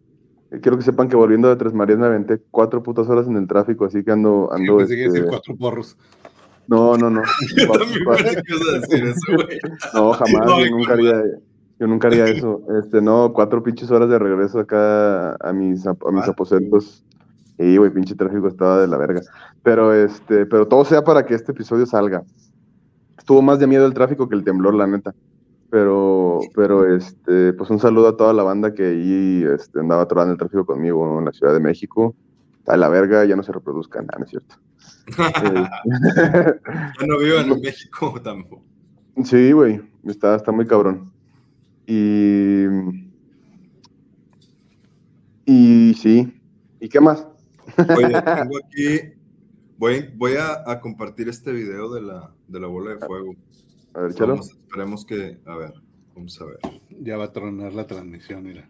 Eh, quiero que sepan que volviendo de Tres Marías me aventé cuatro putas horas en el tráfico, así que ando... ando este... cuatro porros. No, no, no. no, jamás, yo nunca haría... Yo nunca haría eso. Este, no, cuatro pinches horas de regreso acá a mis, a, mis ah, aposentos. Y, güey, pinche tráfico estaba de la verga. Pero, este, pero todo sea para que este episodio salga tuvo más de miedo el tráfico que el temblor, la neta. Pero, pero este, pues un saludo a toda la banda que ahí este, andaba atorando el tráfico conmigo en la Ciudad de México. A la verga, ya no se reproduzcan, ah, no es cierto. ya no vivo en México tampoco. Sí, güey, está, está muy cabrón. Y. Y sí. ¿Y qué más? Oye, tengo aquí Voy, voy a, compartir este video de la, de la bola de fuego. A ver, chalo. esperemos que. A ver, vamos a ver. Ya va a tronar la transmisión, mira.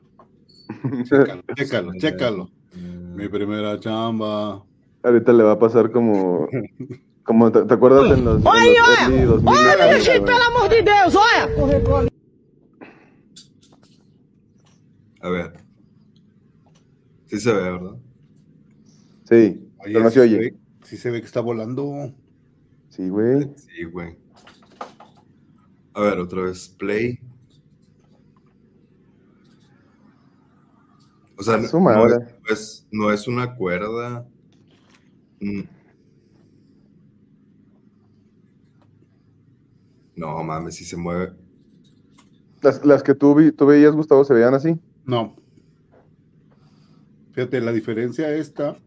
Chécalo, chécalo, chécalo. Mi primera chamba. Ahorita le va a pasar como. Como te, acuerdas en los. ¡Oye, oye! ¡Oye, gente, pelo amor de Dios! ¡Oye! A ver. Sí se ve, ¿verdad? Sí, pero no se oye. Sí se ve que está volando. Sí, güey. Sí, güey. A ver, otra vez, play. O sea, no, es, no, es, una cuerda. Mm. No, mames, si se mueve. Las, que tú, vi, tú veías, Gustavo, se veían así. No. Fíjate, la diferencia esta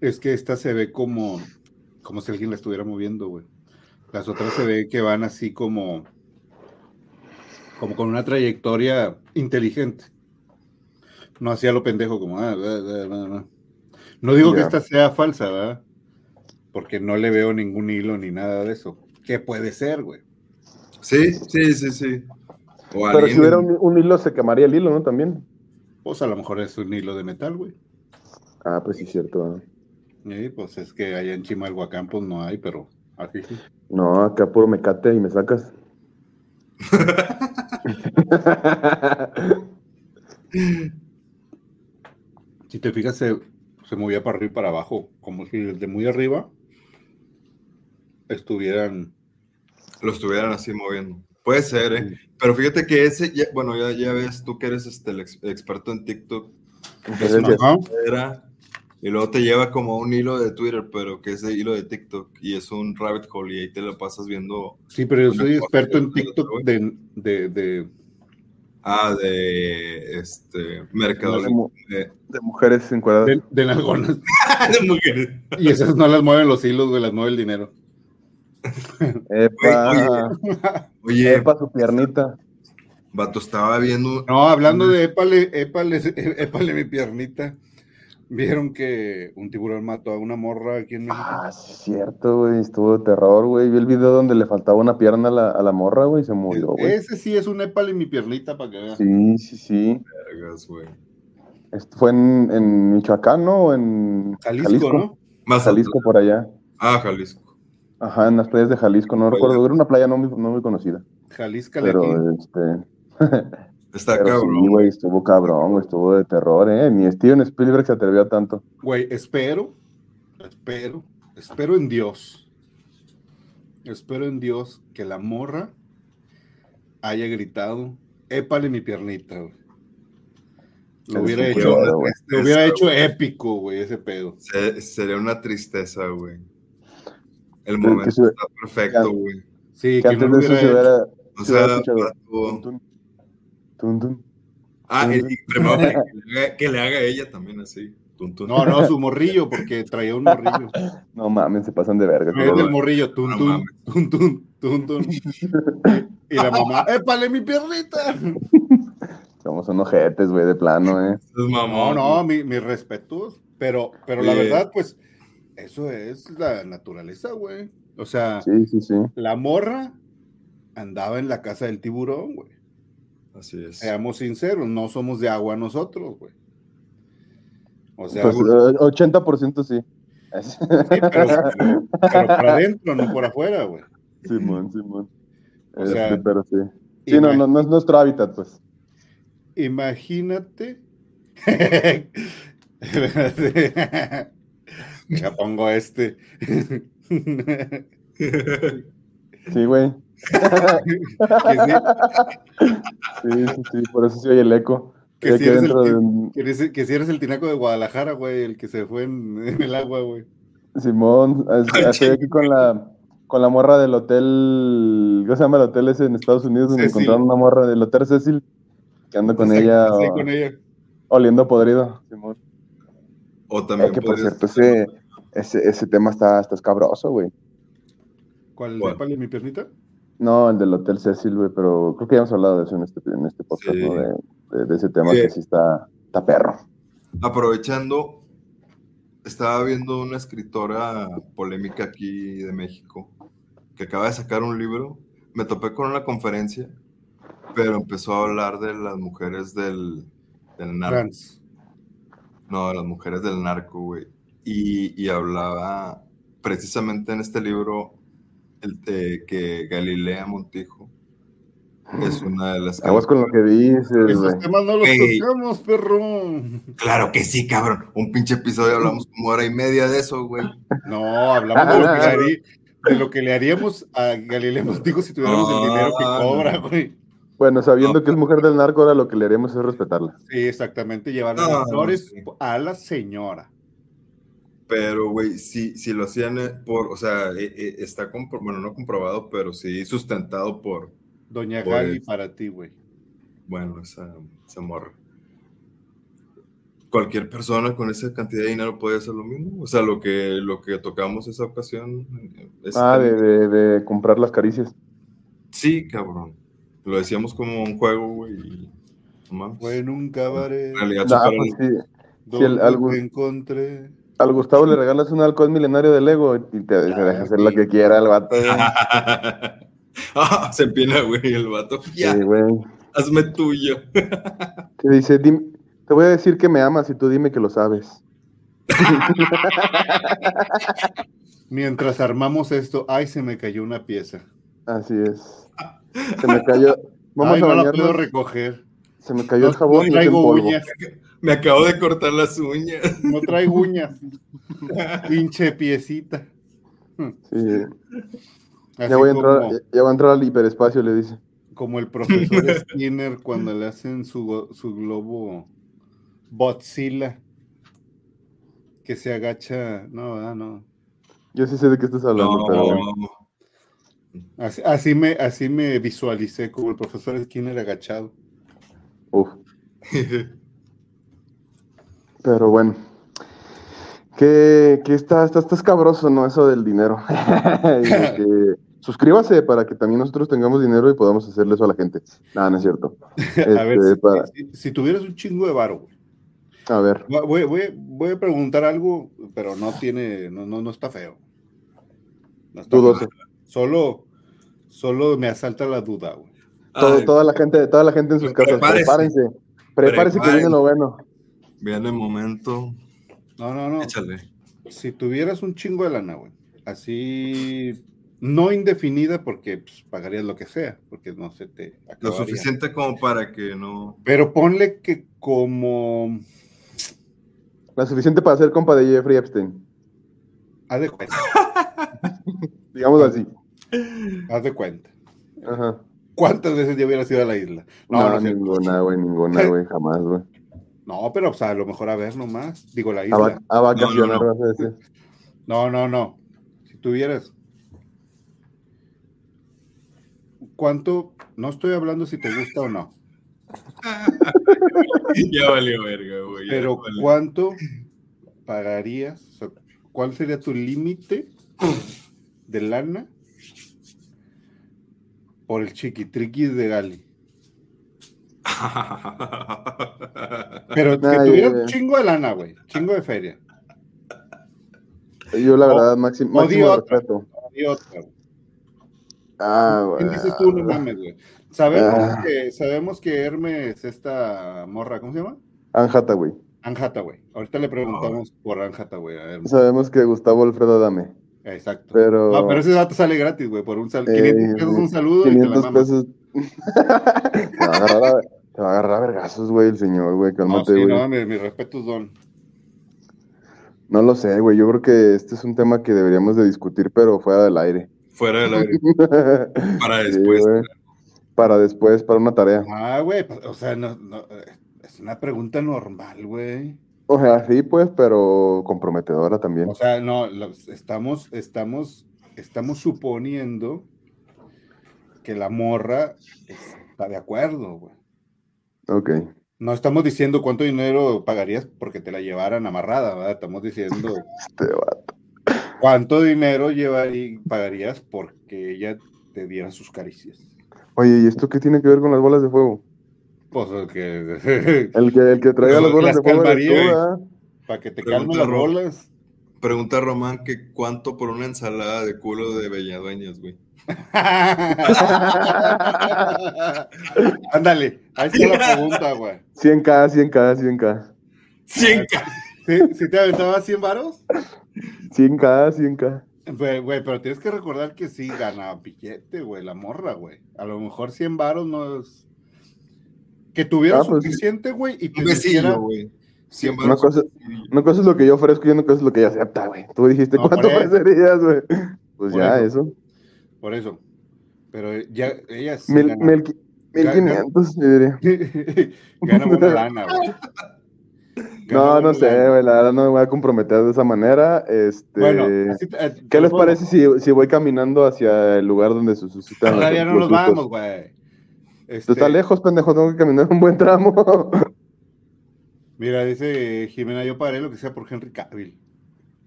es que esta se ve como, como si alguien la estuviera moviendo, güey. Las otras se ve que van así como, como con una trayectoria inteligente. No hacía lo pendejo como, ah, no digo que esta sea falsa, ¿verdad? Porque no le veo ningún hilo ni nada de eso. ¿Qué puede ser, güey? Sí, sí, sí, sí. Pero si hubiera un, hilo, se quemaría el hilo, ¿no? También. Pues a lo mejor es un hilo de metal, güey. Ah, pues sí, es cierto. Sí, pues es que allá en Chimalhuacán, pues no hay, pero aquí sí. No, acá puro mecate y me sacas. si te fijas, se, se movía para arriba y para abajo, como si de muy arriba estuvieran. Lo estuvieran así moviendo. Puede ser, ¿eh? Pero fíjate que ese, bueno, ya, ya ves, tú que eres este, el experto en TikTok, era, y luego te lleva como un hilo de Twitter, pero que es de hilo de TikTok, y es un rabbit hole, y ahí te lo pasas viendo. Sí, pero yo soy experto en TikTok de, de, de, Ah, de este mercado de, de, mujeres encuadradas. De, de nalgonas. de mujeres. Y esas no las mueven los hilos, güey, las mueve el dinero. Epa. Oye, Epa, su piernita. Vato, estaba viendo. No, hablando de épale, épale, épale mi piernita. Vieron que un tiburón mató a una morra aquí en México. Ah, sí, es cierto, güey. Estuvo de terror, güey. Vi el video donde le faltaba una pierna a la, a la morra, güey, y se murió, güey. Ese sí es un épale mi piernita para que vean. Sí, sí, sí. güey. Esto fue en, en Michoacán, ¿no? En Jalisco, ¿no? Más Jalisco por allá. Ah, Jalisco. Ajá, en las playas de Jalisco, no recuerdo. Era una playa no muy, no muy conocida. Jalisco, Pero, este. Está cabrón. Sí, güey, estuvo cabrón, estuvo de terror, ¿eh? Ni Steven Spielberg se atrevió a tanto. Güey, espero, espero, espero en Dios. Espero en Dios que la morra haya gritado, épale mi piernita, güey. Lo hubiera, hecho, lo hubiera hecho épico, güey, ese pedo. sería una tristeza, güey. El momento está perfecto, güey. Sí, que, antes de eso se hubiera... O sea, Ah, y, primero que, le haga, ella también así. No, no, su morrillo, porque traía un morrillo. No mames, se pasan de verga. Es el morrillo, tun, tun, tun, tun, tun, Y la mamá, ¡épale mi piernita! Somos unos ojetes, güey, de plano, ¿eh? No, no, mi, mis respetos. Pero, pero la verdad, pues, eso es la naturaleza, güey. O sea, sí, sí, sí. la morra andaba en la casa del tiburón, güey. Así es. Seamos sinceros, no somos de agua nosotros, güey. O sea, pues, 80% sí. sí pero, por adentro, no por afuera, güey. Simón, Simón. O sea, este, pero sí. Sí, no, no, no es nuestro hábitat, pues. Imagínate. Ya pongo este. Sí, güey. sí, sí, sí, por eso se oye el eco. Que, si eres, el, que, si eres el tinaco de Guadalajara, güey, el que se fue en, el agua, güey. Simón, estoy aquí con la, con la morra del hotel, ¿cómo se llama el hotel ese en Estados Unidos? Donde encontraron una morra del hotel Cecil, que anda con, ella, con ella. Oliendo podrido, Simón. O también. que por cierto, ese, ese, ese, tema está, está escabroso, güey. ¿Cuál? ¿Cuál? ¿De mi piernita? No, el del Hotel Cecil, güey, pero creo que ya hemos hablado de eso en este, en este podcast, ¿no? De, ese tema que sí está, está perro. Aprovechando, estaba viendo una escritora polémica aquí de México que acaba de sacar un libro. Me topé con una conferencia, pero empezó a hablar de las mujeres del, del narco. No, de las mujeres del narco, güey. Y, y hablaba precisamente en este libro el, que Galilea Montijo es una de las... Aguas con lo que dices, Esos temas no los tocamos, perro. Claro que sí, cabrón. Un pinche episodio hablamos como hora y media de eso, güey. No, hablamos de lo que le, haría, de lo que le haríamos a Galilea Montijo si tuviéramos el dinero que cobra, güey. Bueno, sabiendo que es mujer del narco, ahora lo que le haremos es respetarla. Sí, exactamente, llevar las flores a la señora. Pero, güey, si, si lo hacían eh, por, o sea, eh, eh, está, bueno, no comprobado, pero sí sustentado por... Doña Gali para ti, güey. Bueno, esa, esa morra. Cualquier persona con esa cantidad de dinero puede hacer lo mismo. O sea, lo que, lo que tocamos esa ocasión. ah, de, de, comprar las caricias. Sí, cabrón. Lo decíamos como un juego, güey. Fue en un cabaret. realidad, pues sí. encontré al Gustavo le regalas un alcohol milenario de Lego y te, deja hacer lo que quiera el vato. ah, se empina, güey, el vato. Ya, sí, güey. Hazme tuyo. te dice, te voy a decir que me amas y tú dime que lo sabes. Mientras armamos esto, ay, se me cayó una pieza. Así es. Se me cayó. Vamos ay, a no la puedo recoger. Se me cayó el jabón y traigo uñas. Me acabo de cortar las uñas. No traigo uñas. Pinche piecita. Sí. ya voy, a entrar, ya voy a entrar al hiperespacio, le dice. Como el profesor Skinner cuando le hacen su, su globo Botzilla. Que se agacha. No, no. Yo sí sé de qué estás hablando, pero. Así, así, me, así me visualicé como el profesor Skinner agachado. Uf. Pero bueno. Que, que está, está, está, escabroso, ¿no? Eso del dinero. suscríbase para que también nosotros tengamos dinero y podamos hacerle eso a la gente. Nada, no es cierto. a ver, este, si, tuvieras un chingo de varo, A ver. Voy, voy, voy, a preguntar algo, pero no tiene, no, no, no está feo. No está feo. Solo, solo me asalta la duda, güey. toda la gente, toda la gente en sus casas, prepárense. Prepárense que viene lo bueno. Vean el momento. No, no, no. Échale. Si tuvieras un chingo de lana, güey, así no indefinida porque pues, pagarías lo que sea, porque no se te Lo suficiente como para que no. Pero ponle que como. Lo suficiente para ser compa de Jeffrey Epstein. Haz de cuenta. Digamos así. Haz de cuenta. Ajá. ¿Cuántas veces ya hubieras ido a la isla? No, no ninguna, güey, ninguna, güey, jamás, güey. No, pero, o sea, a lo mejor a ver nomás. Digo, la isla. A, vacacionar, no no, no. no, no, no. Si tuvieras. ¿Cuánto? No estoy hablando si te gusta o no. ya valió verga, güey. Pero, ¿cuánto pagarías? ¿Cuál sería tu límite de lana por el chiquitriquis de Gali? Pero que tuviera un chingo de lana, güey. Chingo de feria. Yo, la verdad, máximo, máximo respeto. Ah, güey. dices tú? No mames, güey. Sabemos, ah. que, sabemos que Hermes, esta morra, ¿cómo se llama? Anjata, güey. Anjata, güey. Ahorita le preguntamos por Anjata, güey. Sabemos que Gustavo Alfredo Dame. Exacto. Pero... No, pero ese dato sale gratis, güey. Por un saludo. 500 pesos un saludo 500 y te la pesos. Te va a agarrar a vergazos, güey, el señor, güey. Cálmate, no, sí, no, mi, mi respeto, Don. No lo sé, güey. Yo creo que este es un tema que deberíamos de discutir, pero fuera del aire. Fuera del aire. para después. para después, para una tarea. Ah, güey. Pues, o sea, no, no, es una pregunta normal, güey. O sea, sí, pues, pero comprometedora también. O sea, no, estamos, estamos, estamos suponiendo que la morra está de acuerdo, güey. Ok. No estamos diciendo cuánto dinero pagarías porque te la llevaran amarrada, ¿verdad? Estamos diciendo este cuánto dinero llevaría, pagarías porque ella te diera sus caricias. Oye, ¿y esto qué tiene que ver con las bolas de fuego? Pues el que el que, el que traiga las bolas de fuego para que te calmen las bolas. Pregunta Román que cuánto por una ensalada de culo de belladueñas, güey. Ándale, ahí está la pregunta, güey. 100k, 100k, 100k. 100k. ¿Sí, te aventaba 100 varos? 100k, 100k. Güey, pero tienes que recordar que sí gana piquete, güey, la morra, güey. A lo mejor 100 varos no es. Que tuviera ah, pues suficiente, güey, y que besillo, güey. Una cosa, una cosa es lo que yo ofrezco y una cosa es lo que ella acepta, güey. Tú dijiste, ¿cuánto ofrecerías, güey? Pues ya, eso. Por eso. Pero ya, ella sí mil, gana, mil, mil quinientos, yo diría. gana buena lana, güey. No, no sé, güey, la verdad no me voy a comprometer de esa manera. Este, bueno, eh, ¿qué les parece si, si, voy caminando hacia el lugar donde se suscitan Todavía no nos vamos, güey. Este... Está lejos, pendejo, tengo que caminar un buen tramo. Mira, dice Jimena, yo pagaré lo que sea por Henry Cavill.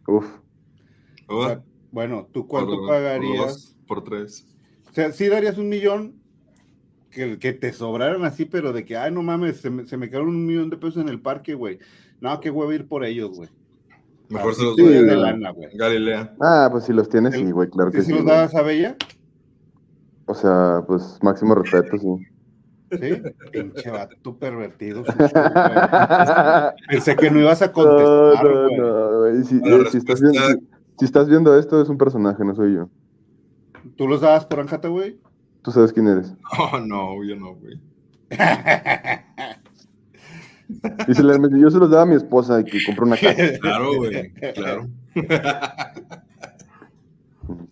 Uf. bueno, ¿tú cuánto pagarías? Por, tres. O sea, sí darías un millón que, que te sobraran así, pero de que, ay, no mames, se me, se me quedaron un millón de pesos en el parque, güey. No, qué huevo ir por ellos, güey. Mejor se los doy de lana, güey. Galilea. Ah, pues si los tienes, sí, güey, claro que sí. ¿Si los dabas a Bella? O sea, pues máximo respeto, sí. Sí, pinche vato pervertido. Pensé que no ibas a contestar. No, no, güey. Si, estás viendo, si, estás viendo, esto, es un personaje, no soy yo. ¿Tú los dabas por Anjata, güey? Tú sabes quién eres. Oh, no, yo no, güey. Y se yo se los daba a mi esposa y que compró una casa. Claro, güey, claro.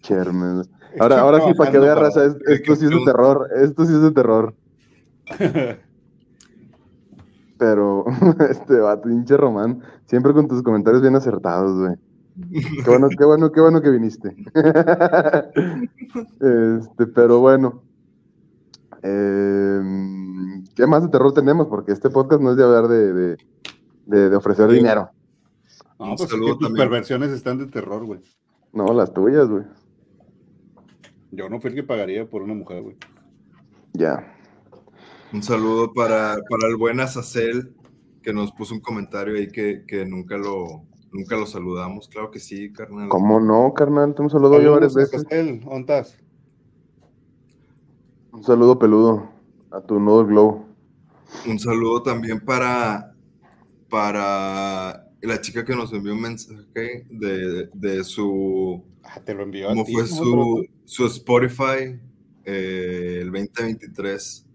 Chermen. Ahora, ahora sí, para que vea raza, esto sí es de terror. Esto sí es de terror. Pero, este vato, pinche Román, siempre con tus comentarios bien acertados, güey. Qué bueno, qué bueno, qué bueno que viniste. este, pero bueno. Em, ¿Qué más de terror tenemos? Porque este podcast no es de hablar de, de, ofrecer dinero. No, pues tus perversiones están de terror, güey. No, las tuyas, güey. Yo no fui el que pagaría por una mujer, güey. Ya. Un saludo para, para el buen Azacel, que nos puso un comentario ahí que, que nunca lo nunca lo saludamos. Claro que sí, carnal. ¿Cómo no, carnal? Te hemos saludado yo varias veces. Un saludo peludo a tu nuevo glow. Un saludo también para, para la chica que nos envió un mensaje de, de su... Ah, te lo envió ¿Cómo fue su, su Spotify eh, el 2023?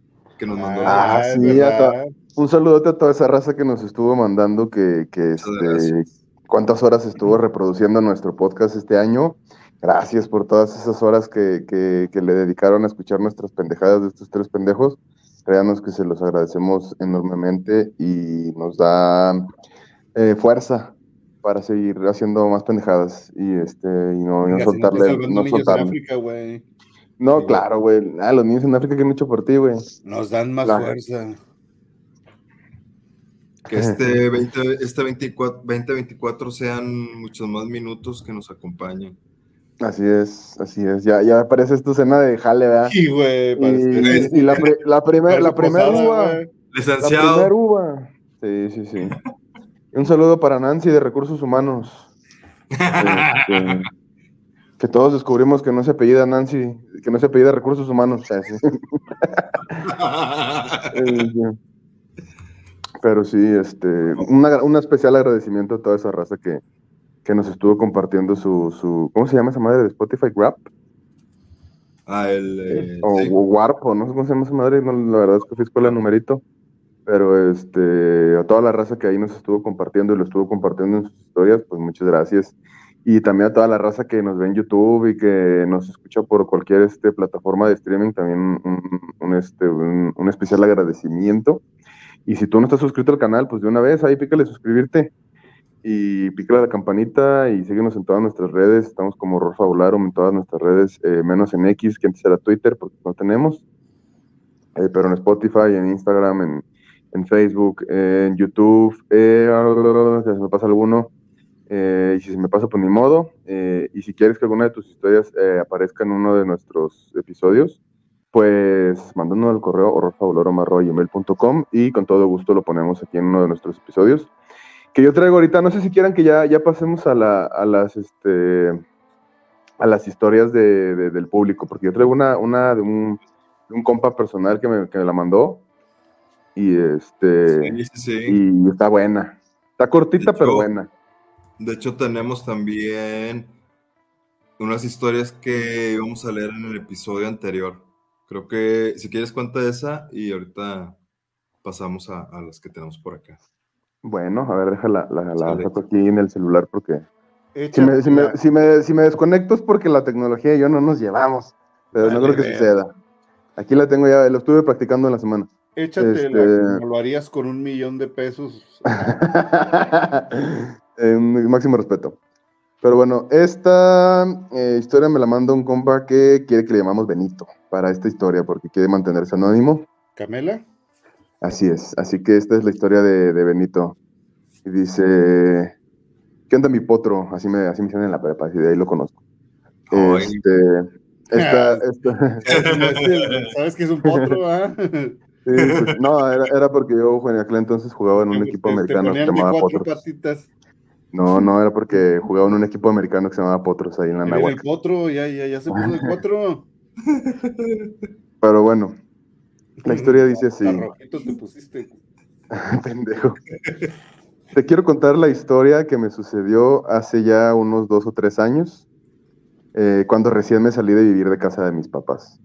Ah, sí, un saludote a toda esa raza que nos estuvo mandando que, que este, cuántas horas estuvo reproduciendo nuestro podcast este año. Gracias por todas esas horas que, que, le dedicaron a escuchar nuestras pendejadas de estos tres pendejos. Créanos que se los agradecemos enormemente y nos da eh, fuerza para seguir haciendo más pendejadas y este y no, no soltarle no soltarle. No, claro, güey. Ah, los niños en África que han hecho por ti, güey. Nos dan más fuerza. Que este 20, este 24, 2024 sean muchos más minutos que nos acompañen. Así es, así es. Ya, ya aparece esta escena de jale, ¿verdad? Sí, güey. Y, y, la, la, primer, la primera uva. Licenciado. La primera uva. Sí, sí, sí. Un saludo para Nancy de Recursos Humanos. Este, que todos descubrimos que no se apellida Nancy, que no se apellida Recursos Humanos. Pero sí, este, un especial agradecimiento a toda esa raza que, nos estuvo compartiendo su, su, ¿cómo se llama esa madre de Spotify? ¿Grab? Ah, el... Eh, o, Warp, o no sé cómo se llama esa madre, no, la verdad es que fui escuela numerito. Pero este, a toda la raza que ahí nos estuvo compartiendo y lo estuvo compartiendo en sus historias, pues muchas gracias y también a toda la raza que nos ve en YouTube y que nos escucha por cualquier este, plataforma de streaming, también un, este, un, especial agradecimiento. Y si tú no estás suscrito al canal, pues de una vez ahí pícale suscribirte y pícale la campanita y síguenos en todas nuestras redes. Estamos como Horror Fabularum en todas nuestras redes, eh, menos en X, que antes era Twitter, porque no tenemos. Eh, pero en Spotify, en Instagram, en, en Facebook, en YouTube, eh, se me pasa alguno y si se me pasa, pues ni modo. Y si quieres que alguna de tus historias aparezca en uno de nuestros episodios, pues mandándonos al correo horrorfabuloroma.com y con todo gusto lo ponemos aquí en uno de nuestros episodios. Que yo traigo ahorita, no sé si quieran que ya, ya pasemos a, la, a las este a las historias de, del público, porque yo traigo una, una de, un, un compa personal que me, que me la mandó y este y está buena. Está cortita, pero buena. De hecho, tenemos también unas historias que íbamos a leer en el episodio anterior. Creo que si quieres cuenta esa y ahorita pasamos a, las que tenemos por acá. Bueno, a ver, déjala la, la, aquí en el celular porque si me, si, me, si, me, si me, desconecto es porque la tecnología y yo no nos llevamos, pero no creo que suceda. Aquí la tengo ya, lo estuve practicando en la semana. Échate este... como lo harías con un millón de pesos. máximo respeto. Pero bueno, esta eh, historia me la manda un compa que quiere que le llamamos Benito para esta historia porque quiere mantenerse anónimo. ¿Camela? Así es, así que esta es la historia de, Benito. Y dice, ¿qué onda mi potro? Así me, así me dicen en la prepa, y de ahí lo conozco. Este, esta, esta... ¿Sabes que es un potro? Ah? Pues, no, era, era, porque yo en aquel entonces jugaba en un equipo americano que se llamaba Potros. No, no, era porque jugaba en un equipo americano que se llamaba Potros ahí en la Nahuatl. el Potro, ya, ya, ya se puso el Potro. Pero bueno, la historia dice así. te pusiste. Pendejo. Te quiero contar la historia que me sucedió hace ya unos dos o tres años, eh, cuando recién me salí de vivir de casa de mis papás.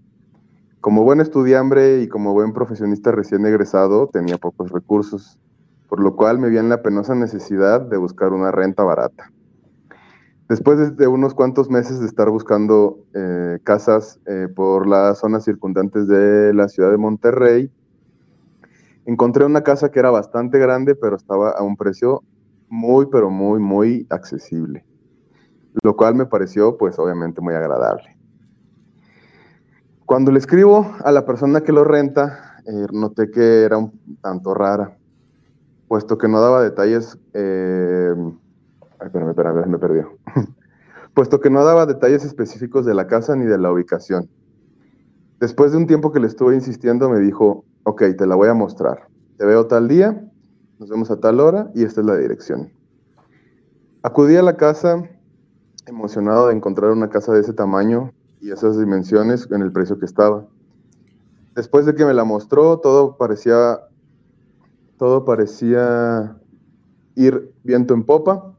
Como buen estudiante y como buen profesionista recién egresado, tenía pocos recursos, por lo cual me vi en la penosa necesidad de buscar una renta barata. Después de unos cuantos meses de estar buscando eh, casas eh, por las zonas circundantes de la ciudad de Monterrey, encontré una casa que era bastante grande, pero estaba a un precio muy, pero muy, muy accesible, lo cual me pareció, pues, obviamente muy agradable. Cuando le escribo a la persona que lo renta, eh, noté que era un tanto rara, puesto que no daba detalles. Eh, me perdió. puesto que no daba detalles específicos de la casa ni de la ubicación. Después de un tiempo que le estuve insistiendo, me dijo: Ok, te la voy a mostrar. Te veo tal día, nos vemos a tal hora y esta es la dirección. Acudí a la casa emocionado de encontrar una casa de ese tamaño y esas dimensiones en el precio que estaba. Después de que me la mostró, todo parecía, todo parecía ir viento en popa.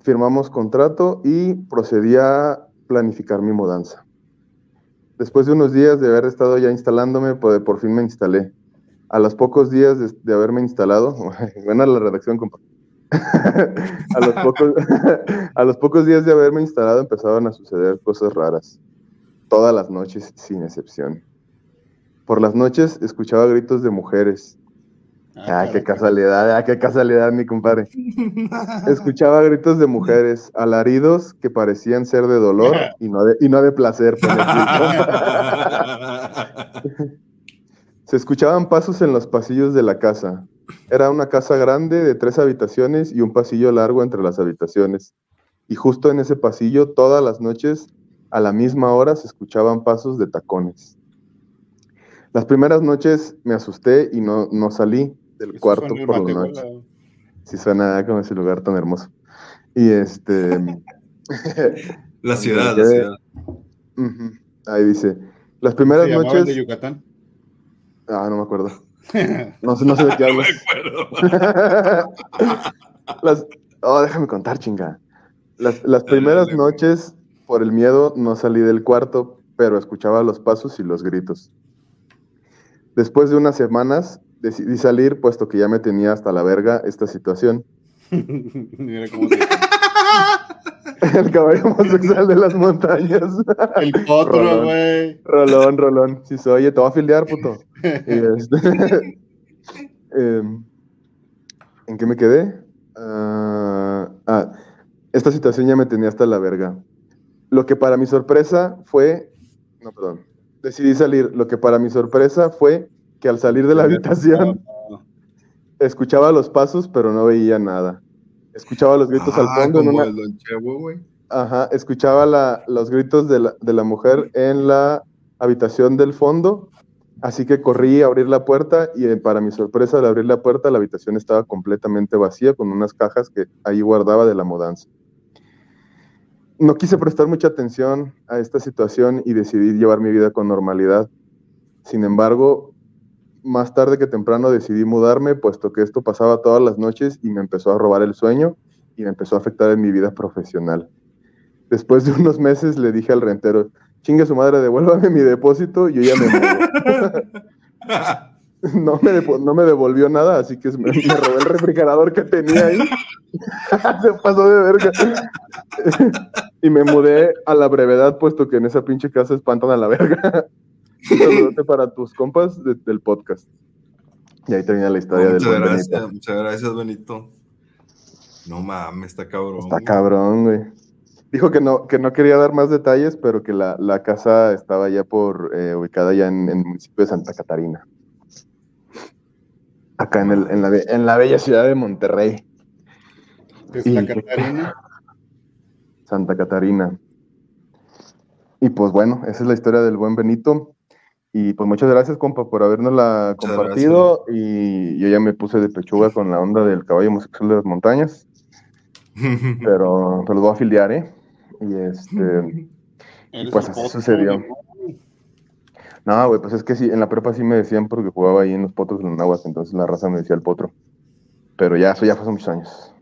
Firmamos contrato y procedí a planificar mi mudanza. Después de unos días de haber estado ya instalándome, pues, por fin me instalé. A los pocos días de, haberme instalado, buena la redacción, compa. a, los pocos, a los pocos días de haberme instalado empezaron a suceder cosas raras. Todas las noches, sin excepción. Por las noches escuchaba gritos de mujeres. Ah, ah qué casualidad, ah, qué casualidad, mi compadre. Escuchaba gritos de mujeres, alaridos que parecían ser de dolor y no de, y no de placer. Se escuchaban pasos en los pasillos de la casa, era una casa grande de tres habitaciones y un pasillo largo entre las habitaciones. Y justo en ese pasillo, todas las noches, a la misma hora, se escuchaban pasos de tacones. Las primeras noches me asusté y no, no salí del cuarto por la noche. Si suena como ese lugar tan hermoso. Y este... la ciudad, la ciudad. Ahí dice. Las primeras noches... de Yucatán? Ah, no me acuerdo. No sé, no sé de qué hablas. las, oh, déjame contar, chinga. Las, las primeras noches, por el miedo, no salí del cuarto, pero escuchaba los pasos y los gritos. Después de unas semanas, decidí salir, puesto que ya me tenía hasta la verga esta situación. Mira cómo El caballo homosexual de las montañas. El potro, güey. Rolón, rolón. Si se oye, te voy a afiliar, puto. Este, em, ¿En qué me quedé? Ah, ah, esta situación ya me tenía hasta la verga. Lo que para mi sorpresa fue. No, perdón. Decidí salir. Lo que para mi sorpresa fue que al salir de la habitación escuchaba los pasos, pero no veía nada. Escuchaba los gritos al ah, fondo. En una... Ajá, escuchaba los gritos de la, de la mujer en la habitación del fondo Así que corrí a abrir la puerta y eh, para mi sorpresa al abrir la puerta la habitación estaba completamente vacía con unas cajas que ahí guardaba de la mudanza. No quise prestar mucha atención a esta situación y decidí llevar mi vida con normalidad. Sin embargo, más tarde que temprano decidí mudarme, puesto que esto pasaba todas las noches y me empezó a robar el sueño y me empezó a afectar en mi vida profesional. Después de unos meses le dije al rentero, chingue su madre, devuélvame mi depósito y yo ya me no, me no me devolvió nada, así que me, robé el refrigerador que tenía ahí. Se pasó de verga. y me mudé a la brevedad, puesto que en esa pinche casa espantan a la verga. Un saludote para tus compas del podcast. Y ahí termina la historia del Muchas gracias, muchas gracias, Benito. No mames, está cabrón. Está cabrón, güey. Dijo que no, que no quería dar más detalles, pero que la, casa estaba ya por, eh, ubicada ya en, el municipio de Santa Catarina. Acá en, el, en, la, en la bella ciudad de Monterrey. Santa Catarina? Santa Catarina. Y pues bueno, esa es la historia del buen Benito. Y pues muchas gracias, compa, por habernosla compartido. Y yo ya me puse de pechuga con la onda del caballo homosexual de las montañas. pero, pero lo voy a afiliar, ¿eh? Y este. pues así sucedió. No, güey, pues es que sí, en la prepa sí me decían porque jugaba ahí en los potros de los nahuas, entonces la raza me decía el potro. Pero ya, eso ya fue hace muchos años.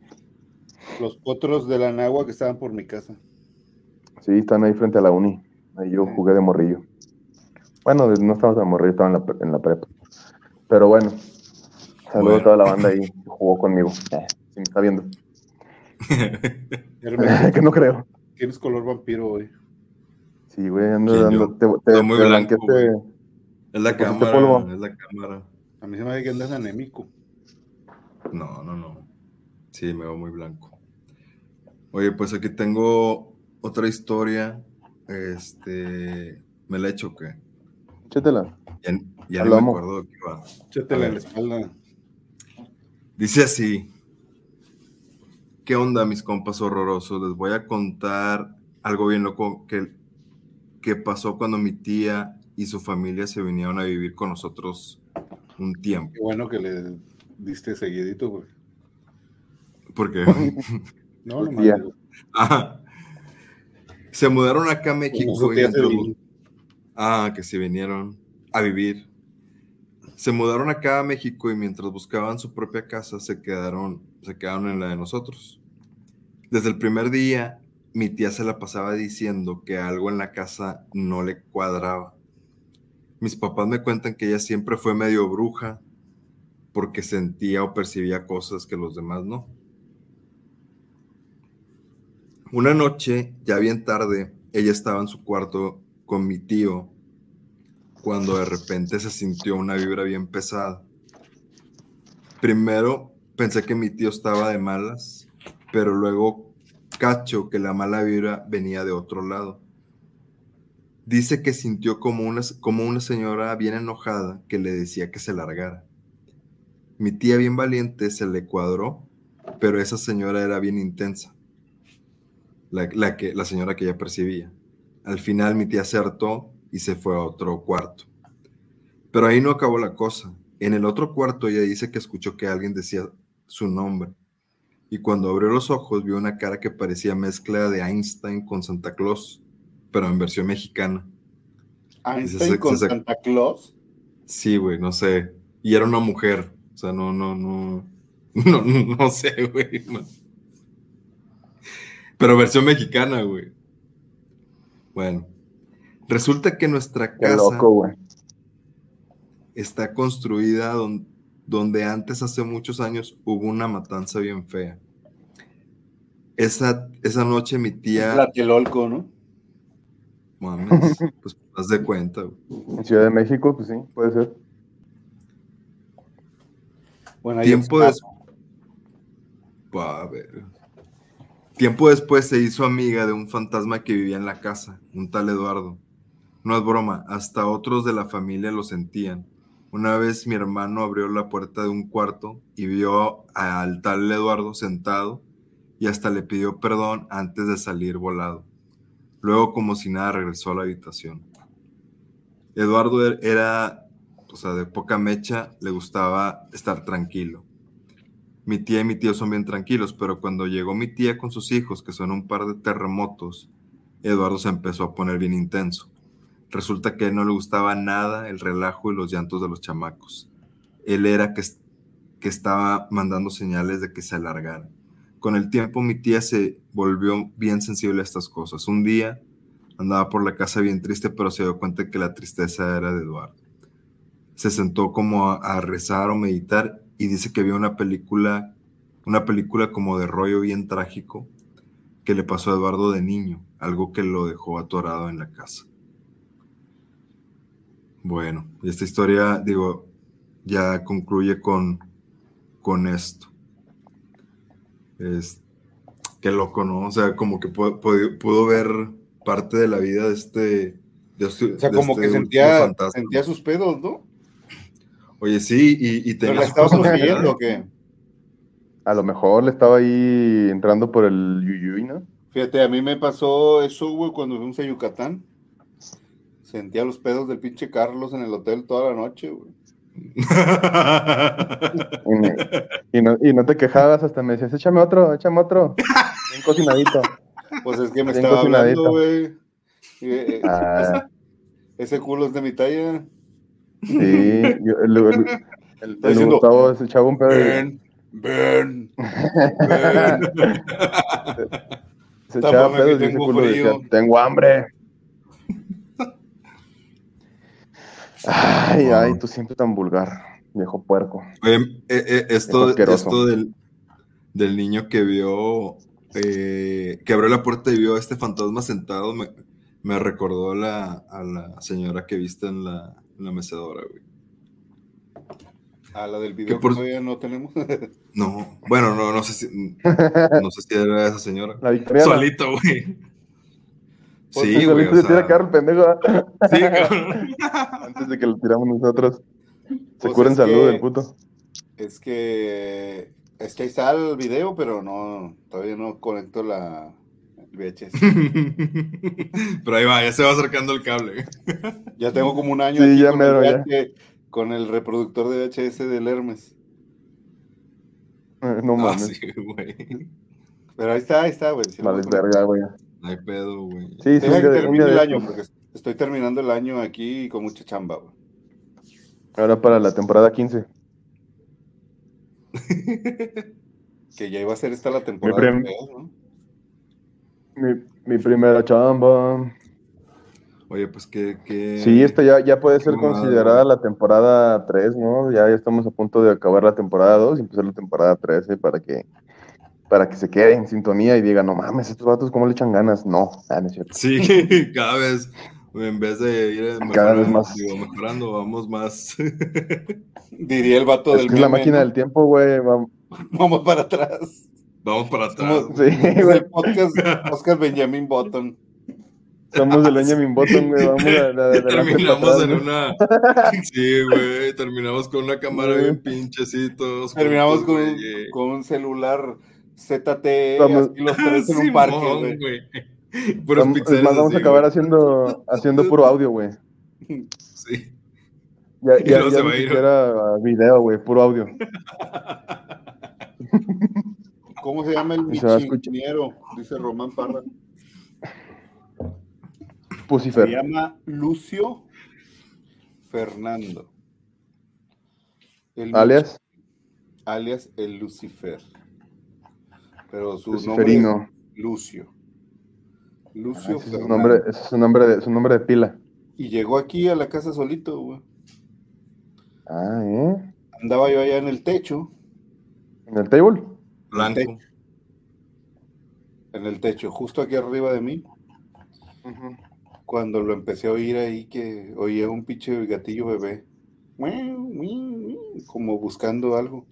Los potros de la nagua que estaban por mi casa. Sí, están ahí frente a la uni. Ahí yo jugué de morrillo. Bueno, no estábamos de morrillo, estaba en la, en la prepa. Pero bueno, saludo a toda la banda ahí que jugó conmigo. Eh, si me está viendo. que no creo. Tienes color vampiro hoy. Sí, güey, ando dando. Te, te, muy blanco, Es la cámara, es la cámara. A mí se me hace que andas anémico. No, no, no. Sí, me veo muy blanco. Oye, pues aquí tengo otra historia. Este. ¿Me la he hecho qué? Chétela. Ya, ya no me acuerdo de qué va. Chétela en la espalda. Dice así. ¿Qué onda, mis compas horrorosos? Les voy a contar algo bien loco que, que pasó cuando mi tía y su familia se vinieron a vivir con nosotros un tiempo. Qué bueno que le diste seguidito, güey. ¿Por qué? no, no Se mudaron acá a México. Y ah, que se vinieron a vivir. Se mudaron acá a México y mientras buscaban su propia casa se quedaron se quedaron en la de nosotros. Desde el primer día, mi tía se la pasaba diciendo que algo en la casa no le cuadraba. Mis papás me cuentan que ella siempre fue medio bruja porque sentía o percibía cosas que los demás no. Una noche, ya bien tarde, ella estaba en su cuarto con mi tío cuando de repente se sintió una vibra bien pesada. Primero pensé que mi tío estaba de malas, pero luego cacho que la mala vibra venía de otro lado. Dice que sintió como una, como una señora bien enojada que le decía que se largara. Mi tía bien valiente se le cuadró, pero esa señora era bien intensa, la, que, la señora que ella percibía. Al final mi tía hartó y se fue a otro cuarto. Pero ahí no acabó la cosa. En el otro cuarto ella dice que escuchó que alguien decía su nombre. Y cuando abrió los ojos vio una cara que parecía mezcla de Einstein con Santa Claus, pero en versión mexicana. ¿Einstein con Santa Claus? Sí, güey, no sé. Y era una mujer. O sea, no, no, no. No, no sé, güey. Pero versión mexicana, güey. Bueno. Resulta que nuestra casa está construida donde, donde antes, hace muchos años, hubo una matanza bien fea. Esa, esa noche mi tía... Tlatelolco, ¿no? Mames, pues haz de cuenta. En Ciudad de México, pues sí, puede ser. Bueno, Tiempo después... A ver. Tiempo después se hizo amiga de un fantasma que vivía en la casa, un tal Eduardo. No es broma, hasta otros de la familia lo sentían. Una vez mi hermano abrió la puerta de un cuarto y vio al tal Eduardo sentado y hasta le pidió perdón antes de salir volado. Luego, como si nada, regresó a la habitación. Eduardo er-, era, o sea, de poca mecha, le gustaba estar tranquilo. Mi tía y mi tío son bien tranquilos, pero cuando llegó mi tía con sus hijos, que son un par de terremotos, Eduardo se empezó a poner bien intenso. Resulta que no le gustaba nada el relajo y los llantos de los chamacos. Él era que, que estaba mandando señales de que se alargara. Con el tiempo mi tía se volvió bien sensible a estas cosas. Un día andaba por la casa bien triste, pero se dio cuenta que la tristeza era de Eduardo. Se sentó como a, a rezar o meditar y dice que vio una película, una película como de rollo bien trágico que le pasó a Eduardo de niño, algo que lo dejó atorado en la casa. Bueno, esta historia, digo, ya concluye con, con esto. Es, qué loco, ¿no? O sea, como que pudo, ver parte de la vida de este. o sea, como este que sentía, sentía sus pedos, ¿no? Oye, sí, y, y. ¿Pero la o qué? A lo mejor le estaba ahí entrando por el Yuyuy, ¿no? Fíjate, a mí me pasó eso, güey, cuando fuimos a Yucatán. Sentía los pedos del pinche Carlos en el hotel toda la noche, güey. y, no, y, no, te quejabas, hasta me decías, échame otro, échame otro. Bien cocinadito. Pues es que me estaba hablando, güey. Eh, ah. Ese culo es de mi talla. Sí, yo, el, el, el, el Gustavo se echaba un pedo. Ven, ven, ven. Se echaba pedo y culo decía, tengo hambre. Ay, ay, tú siempre tan vulgar, viejo puerco. Eh, eh, esto, esto del, del, niño que vio, eh, que abrió la puerta y vio a este fantasma sentado, me, me recordó la, a la señora que viste en la, en la mecedora, güey. A la del video que, por... todavía no tenemos. no, bueno, no, no sé si, no sé si era esa señora. La Solito, güey. Sí, güey. Se tira carro el pendejo. Sí, cabrón. Antes de que lo tiramos nosotros. Se pues cura en salud el puto. Es que. Es que ahí está el video, pero no. Todavía no conecto la. VHS. pero ahí va, ya se va acercando el cable. ya tengo como un año sí, ya con, mero, el ya. con el reproductor de VHS del Hermes. Eh, no ah, mames. sí, güey. Pero ahí está, ahí está, güey. vale, verga, güey. No hay pedo, güey. Sí, sí, que termine el año, porque estoy terminando el año aquí con mucha chamba, güey. Ahora para la temporada 15. que ya iba a ser esta la temporada. Mi, ¿no? Mi, mi, primera chamba. Oye, pues que... que... Sí, esta ya, ya puede ser considerada la temporada 3, ¿no? Ya, ya estamos a punto de acabar la temporada 2 y empezar la temporada 13 para que para que se quede en sintonía y diga, no mames, estos vatos, ¿cómo le echan ganas? No, ah, no es cierto. Sí, cada vez, en vez de ir cada vez más. mejorando, vamos más. Diría el vato del. Es la máquina del tiempo, güey. Vamos. vamos para atrás. Vamos para atrás. sí, güey. El podcast Oscar Benjamin Button. Somos el Benjamin Button, güey. Vamos a, la, terminamos en una. Sí, güey. Terminamos con una cámara bien pinche, Terminamos con, con un celular ZT, vamos, y los tres en un parque, güey. Vamos, vamos a acabar haciendo, haciendo puro audio, güey. Sí. Ya, ya, ya se va a ir. video, güey, puro audio. ¿Cómo se llama el michiniero? Dice Román Parra. Pucifer. Se llama Lucio Fernando. alias. Alias el Lucifer pero su nombre es Lucio. Lucio ah, es su nombre, es su nombre, de, su nombre de pila. Y llegó aquí a la casa solito, güey. Ah, ¿eh? Andaba yo allá en el techo. ¿En el table? Blanco. En el techo, justo aquí arriba de mí. Cuando lo empecé a oír ahí, que oía un pinche gatillo bebé. Como buscando algo.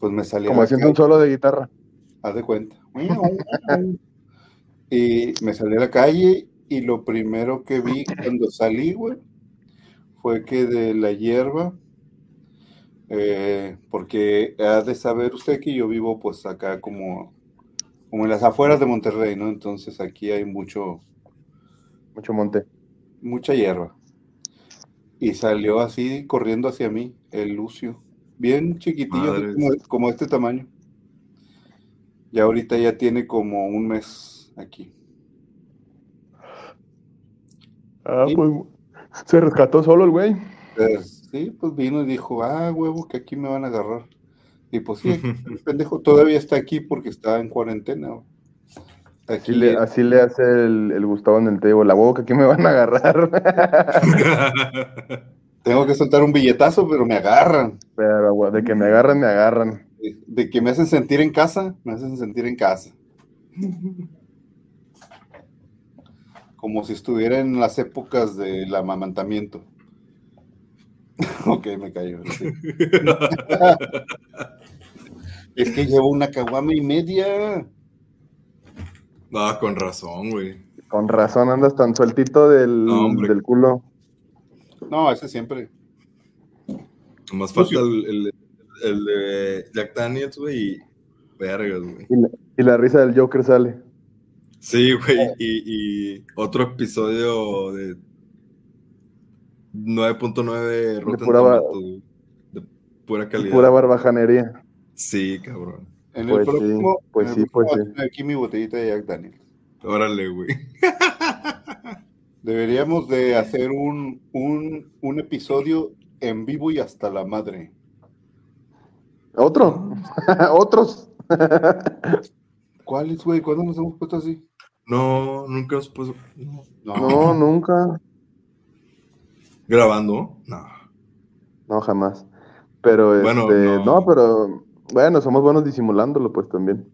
Pues me salía. Como haciendo un solo de guitarra haz de cuenta. y me salí a la calle y lo primero que vi cuando salí, güey, fue que de la hierba, eh, porque ha de saber usted que yo vivo pues acá como, como en las afueras de Monterrey, ¿no? Entonces aquí hay mucho... Mucho monte. Mucha hierba. Y salió así corriendo hacia mí, el Lucio. Bien chiquitillo, como este tamaño. Y ahorita ya tiene como un mes aquí. Ah, pues se rescató solo el güey. Pues, sí, pues vino y dijo, ah, huevo, que aquí me van a agarrar. Y pues sí, el pendejo todavía está aquí porque está en cuarentena. así, le, así le hace el, Gustavo en el tebo, la huevo que aquí me van a agarrar. Tengo que soltar un billetazo, pero me agarran. Pero de que me agarran, me agarran de, que me hacen sentir en casa, me hacen sentir en casa. Como si estuviera en las épocas del amamantamiento. ok, me cayó. es que llevo una caguama y media. Ah, con razón, güey. Con razón andas tan sueltito del, del culo. No, ese siempre. Más falta el, el, de Jack Daniels, güey, y vergas, güey. Y la, risa del Joker sale. Sí, güey, y, y otro episodio de 9.9 Rotten pura, de pura calidad. Pura barbajanería. Sí, cabrón. En el pues próximo, pues sí, pues sí. Aquí mi botellita de Jack Daniels. Órale, güey. Deberíamos de hacer un, un, un episodio en vivo y hasta la madre. ¿Otro? ¿Otros? ¿Cuáles, güey? ¿Cuándo nos hemos puesto así? No, nunca hemos puesto. No, nunca. ¿Grabando? No. No, jamás. Pero, bueno, este, no. pero, bueno, somos buenos disimulándolo, pues también.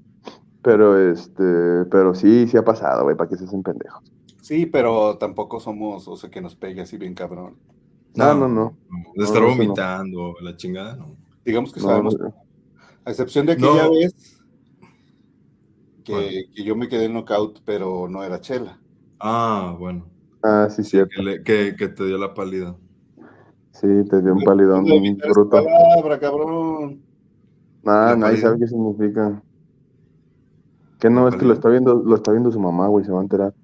Pero, este, pero sí, sí ha pasado, güey, para que se hacen pendejos. Sí, pero tampoco somos, o sea, que nos pegue así bien cabrón. No, no, no. De estar vomitando, la chingada, no. Digamos que sabemos. A excepción de aquella vez que, que, yo me quedé en knockout, pero no era chela. Ah, bueno. Ah, sí, cierto. Que, que, te dio la pálida. Sí, te dio un palidón muy brutal. palabra, cabrón. Nah, nadie sabe qué significa. Que no, es que lo está viendo, lo está viendo su mamá, güey, se va a enterar.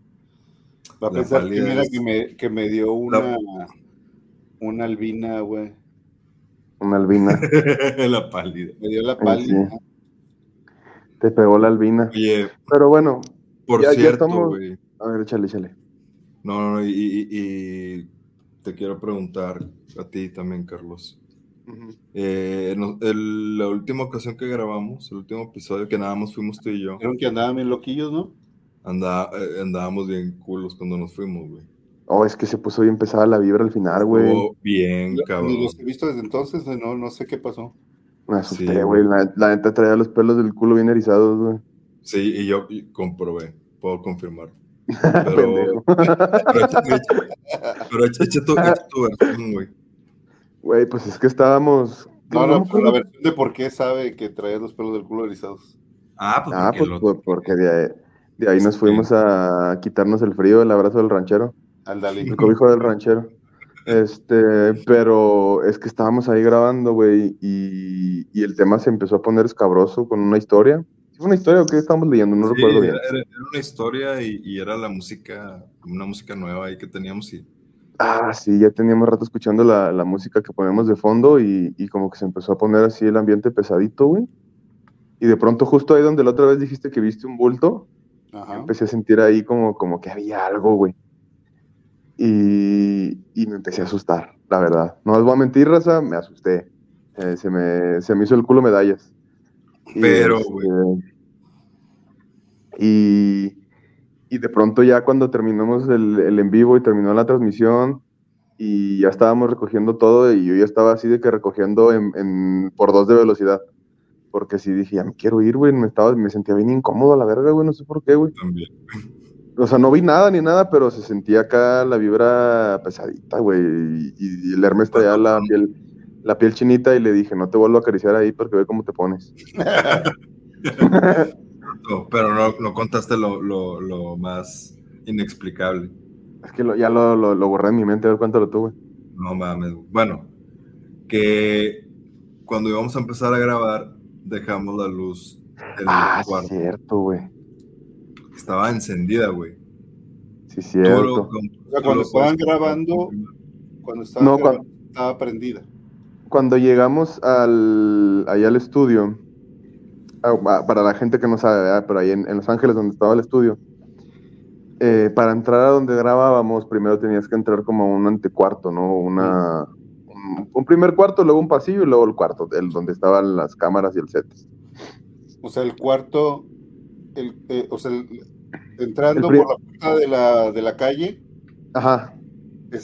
Va a pensar que mira que me, que me dio una, una albina, güey. Una albina. la pálida. Me dio la pálida. Te pegó la albina. Oye. Pero bueno. Por cierto, güey. A ver, échale, échale. No, no, y, y, te quiero preguntar a ti también, Carlos. Eh, la última ocasión que grabamos, el último episodio que nada más fuimos tú y yo. Creo que andaban bien loquillos, ¿no? Eh, andábamos bien culos cuando nos fuimos, güey. Oh, es que se puso bien pesada la vibra al final, güey. Oh, bien, cabrón. Ni los he visto desde entonces, no, no sé qué pasó. Me asusté, güey. la, neta traía los pelos del culo bien erizados, güey. Sí, y yo comprobé, puedo confirmar. Pero, pero, echa, tu, versión, güey. Güey, pues es que estábamos. No, no, pero la versión de por qué sabe que traía los pelos del culo erizados. Ah, pues, ah, porque, pues, porque de ahí, de ahí nos fuimos a quitarnos el frío, el abrazo del ranchero. Al Dalí. El cobijo del ranchero. Este, pero es que estábamos ahí grabando, güey, y, y, el tema se empezó a poner escabroso con una historia. ¿Una historia o qué estábamos leyendo? No recuerdo bien. Era, era, una historia y, y, era la música, una música nueva ahí que teníamos y... Ah, sí, ya teníamos rato escuchando la, la música que ponemos de fondo y, y, como que se empezó a poner así el ambiente pesadito, güey. Y de pronto justo ahí donde la otra vez dijiste que viste un bulto, empecé a sentir ahí como, como que había algo, güey. Y, y, me empecé a asustar, la verdad. No les voy a mentir, raza, me asusté. Eh, se, me, se me hizo el culo medallas. Pero, este, y, y, de pronto ya cuando terminamos el, el, en vivo y terminó la transmisión y ya estábamos recogiendo todo y yo ya estaba así de que recogiendo en, en por dos de velocidad. Porque si dije, ya me quiero ir, güey, me, estaba, me sentía bien incómodo a la verga, güey, no sé por qué, güey. También. O sea, no vi nada ni nada, pero se sentía acá la vibra pesadita, güey. Y, y, el Hermes traía la piel, la piel chinita y le dije, no te vuelvo a acariciar ahí porque ve cómo te pones. pero no, no contaste lo, lo, lo, más inexplicable. Es que ya lo, lo, borré en mi mente, a ver cuánto lo tuve. No mames. Bueno, que cuando íbamos a empezar a grabar, dejamos la luz del ah, cuarto. cierto, güey. Estaba encendida, güey. Sí, cierto. o sea, cuando estaban grabando, cuando estaban no, grabando, estaba prendida cuando llegamos al, allá al estudio, para la gente que no sabe, pero ahí en, Los Ángeles donde estaba el estudio, eh, para entrar a donde grabábamos, primero tenías que entrar como un antecuarto, ¿no? Una, un, primer cuarto, luego un pasillo y luego el cuarto, el, donde estaban las cámaras y el set. O sea, el cuarto, el, eh, o sea, entrando por la puerta de la, de la calle. Ajá,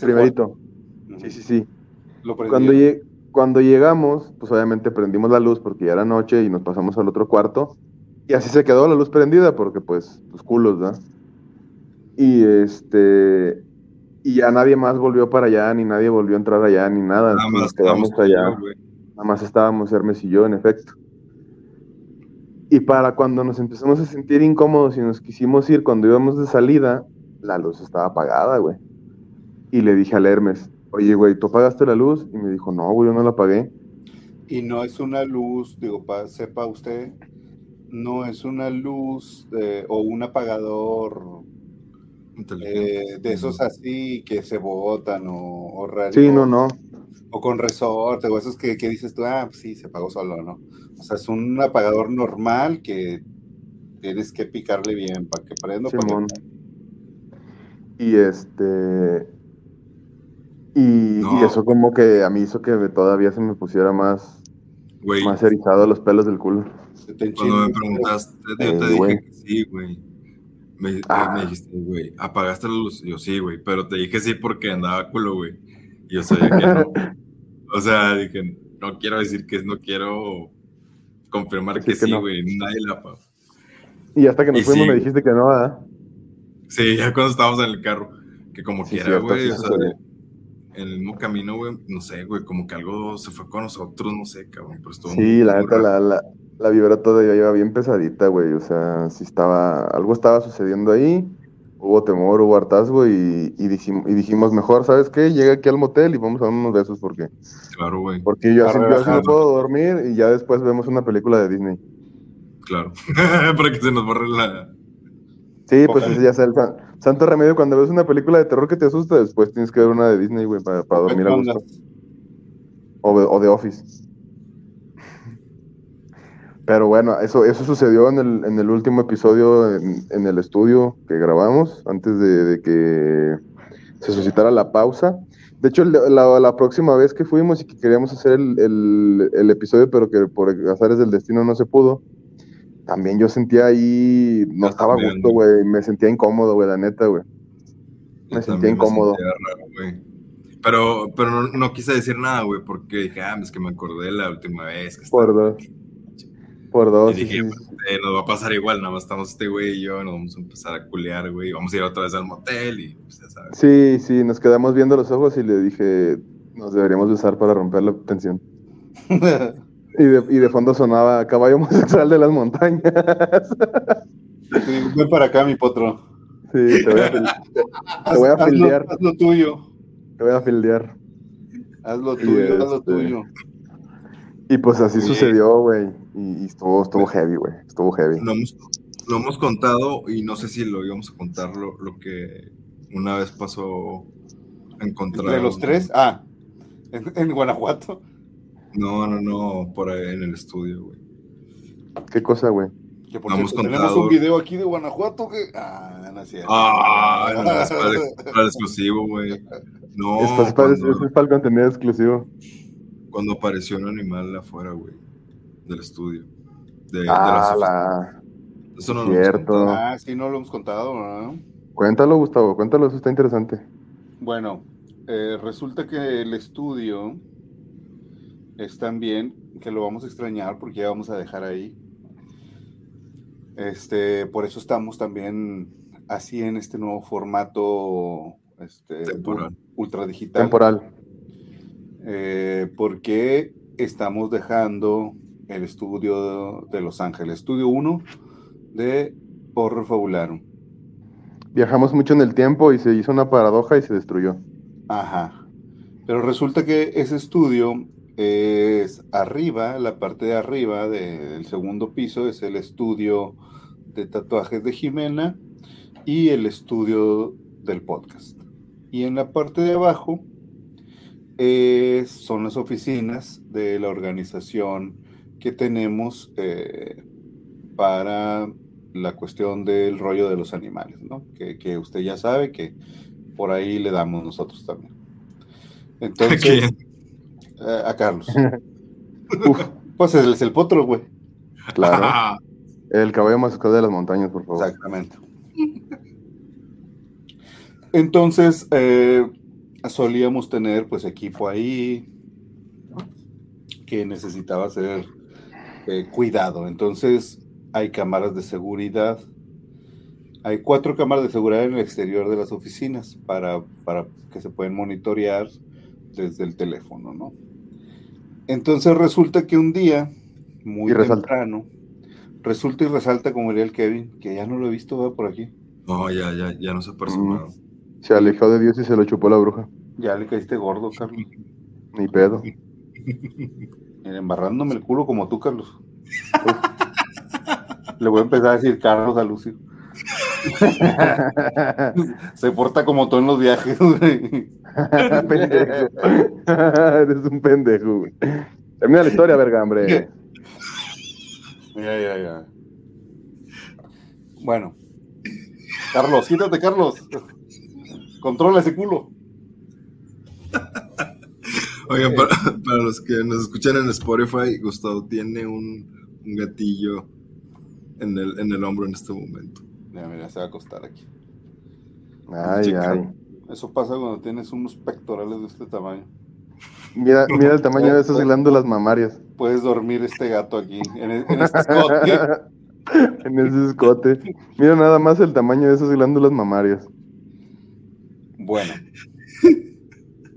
primerito. Sí, sí, sí. Cuando, llegué cuando llegamos, pues obviamente prendimos la luz porque ya era noche y nos pasamos al otro cuarto. Y así se quedó la luz prendida porque pues los culos, ¿verdad? Y este Y ya nadie más volvió para allá, ni nadie volvió a entrar allá, ni nada. Nada más quedamos allá. Nada más estábamos Hermes y yo, en efecto. Y para cuando nos empezamos a sentir incómodos y nos quisimos ir, cuando íbamos de salida, la luz estaba apagada, güey. Y le dije al Hermes, oye, güey, ¿tú apagaste la luz? Y me dijo, no, güey, yo no la apagué. Y no es una luz, digo, para sepa usted, no es una luz o un apagador eh, de esos así que se botan o, o Sí, no, no. O con resorte, o esos que, que dices tú, ah, pues sí, se apagó solo, ¿no? O sea, es un apagador normal que tienes que picarle bien para que prenda. Y este. Y, eso como que a mí hizo que todavía se me pusiera más, más erizado los pelos del culo. Cuando me preguntaste, yo te eh, dije que sí, güey. Me, ah. me, dijiste, güey, ¿apagaste la luz? yo sí, güey, pero te dije sí porque andaba culo, güey. Y yo sabía que no. o sea, dije, no quiero decir que no quiero confirmar que sí, güey, nadie la apagó. Y hasta que nos fuimos me dijiste que no, ¿verdad? Sí, ya cuando estábamos en el carro, que como quiera, güey, o sea, el mismo camino, güey, no sé, güey, como que algo se fue con nosotros, no sé, cabrón, pero estuvo Sí, la neta, la, la, la vibra todavía iba bien pesadita, güey, o sea, si estaba, algo estaba sucediendo ahí, hubo temor, hubo hartazgo y, y, dijimos, y dijimos, mejor, ¿sabes qué? Llega aquí al motel y vamos a dar unos besos porque... Claro, güey. Porque yo así, no puedo dormir y ya después vemos una película de Disney. Claro, para que se nos borre la... Sí, pues ya es el santo remedio. Cuando ves una película de terror que te asusta, después tienes que ver una de Disney, güey, para, dormir a gusto. O, de Office. Pero bueno, eso, eso sucedió en el, en el último episodio en, el estudio que grabamos, antes de, que se suscitara la pausa. De hecho, la, la, próxima vez que fuimos y que queríamos hacer el, el, el, episodio, pero que por azares del destino no se pudo, también yo sentía ahí, no estaba a gusto, güey, me sentía incómodo, güey, la neta, güey. Me sentía incómodo. pero, pero no, quise decir nada, güey, porque dije, ah, es que me acordé la última vez. Que Por dos. Por dos. Y dije, eh, nos va a pasar igual, nada más estamos este güey y yo, nos vamos a empezar a culear, güey, vamos a ir otra vez al motel y pues ya sabes. Sí, sí, nos quedamos viendo los ojos y le dije, nos deberíamos usar para romper la tensión. Y de, y de fondo sonaba caballo homosexual de las montañas. ven para acá, mi potro. Sí, te voy a, te, voy a fildear. Haz lo tuyo. Te voy a fildear. Haz lo tuyo, haz lo este, tuyo. Y pues así sucedió, güey. Y, estuvo, estuvo heavy, güey. Estuvo heavy. Lo hemos, lo hemos, contado y no sé si lo íbamos a contar lo, lo que una vez pasó en contra. ¿De los tres? Ah, en, en Guanajuato. No, no, no, por ahí en el estudio, güey. ¿Qué cosa, güey? Que por tenemos un video aquí de Guanajuato que. Ah, no es cierto. Ah, no, es para, el exclusivo, güey. No. Es para, es para el contenido exclusivo. Cuando apareció un animal afuera, güey. Del estudio. De, ah, la... Eso no cierto. lo Ah, sí, no lo hemos contado, ¿no? Cuéntalo, Gustavo, cuéntalo, eso está interesante. Bueno, eh, resulta que el estudio es también que lo vamos a extrañar porque ya vamos a dejar ahí. Este, por eso estamos también así en este nuevo formato este, ultra digital. Temporal. Eh, porque estamos dejando el estudio de Los Ángeles, estudio 1 de Horror Fabularum. Viajamos mucho en el tiempo y se hizo una paradoja y se destruyó. Ajá. Pero resulta que ese estudio es arriba, la parte de arriba del segundo piso es el estudio de tatuajes de Jimena y el estudio del podcast. Y en la parte de abajo son las oficinas de la organización que tenemos eh, para la cuestión del rollo de los animales, ¿no? Que, que, usted ya sabe que por ahí le damos nosotros también. Entonces, eh, a Carlos. Pues es el potro, güey. Claro. el caballo más de las montañas, por favor. Exactamente. Entonces, eh, solíamos tener pues equipo ahí que necesitaba ser eh, cuidado. Entonces, hay cámaras de seguridad Hay cuatro cámaras de seguridad en el exterior de las oficinas para, para que se pueden monitorear desde el teléfono, ¿no? Entonces resulta que un día, muy temprano, resulta y resalta, como diría el Kevin, que ya no lo he visto por aquí. No, ya, ya, ya no se personado. Mm. Se alejó de Dios y se lo chupó la bruja. Ya le caíste gordo, Carlos. Ni pedo. embarrándome el culo como tú, Carlos. le voy a empezar a decir Carlos a Lucio. Se porta como tú en los viajes, pendejo. Eres un pendejo, güey. Termina la historia, verga, hombre. Ya, ya, ya. Bueno. Carlos, quítate, Carlos. Controla ese culo. Oigan, para, los que nos escuchan en Spotify, Gustavo tiene un, gatillo en el, en el hombro en este momento. Mira, mira, se va a acostar aquí. Ay, ay. Eso pasa cuando tienes unos pectorales de este tamaño. Mira, mira el tamaño de esas glándulas mamarias. Puedes dormir este gato aquí, en, e, este escote. en ese escote. Mira nada más el tamaño de esas glándulas mamarias. Bueno,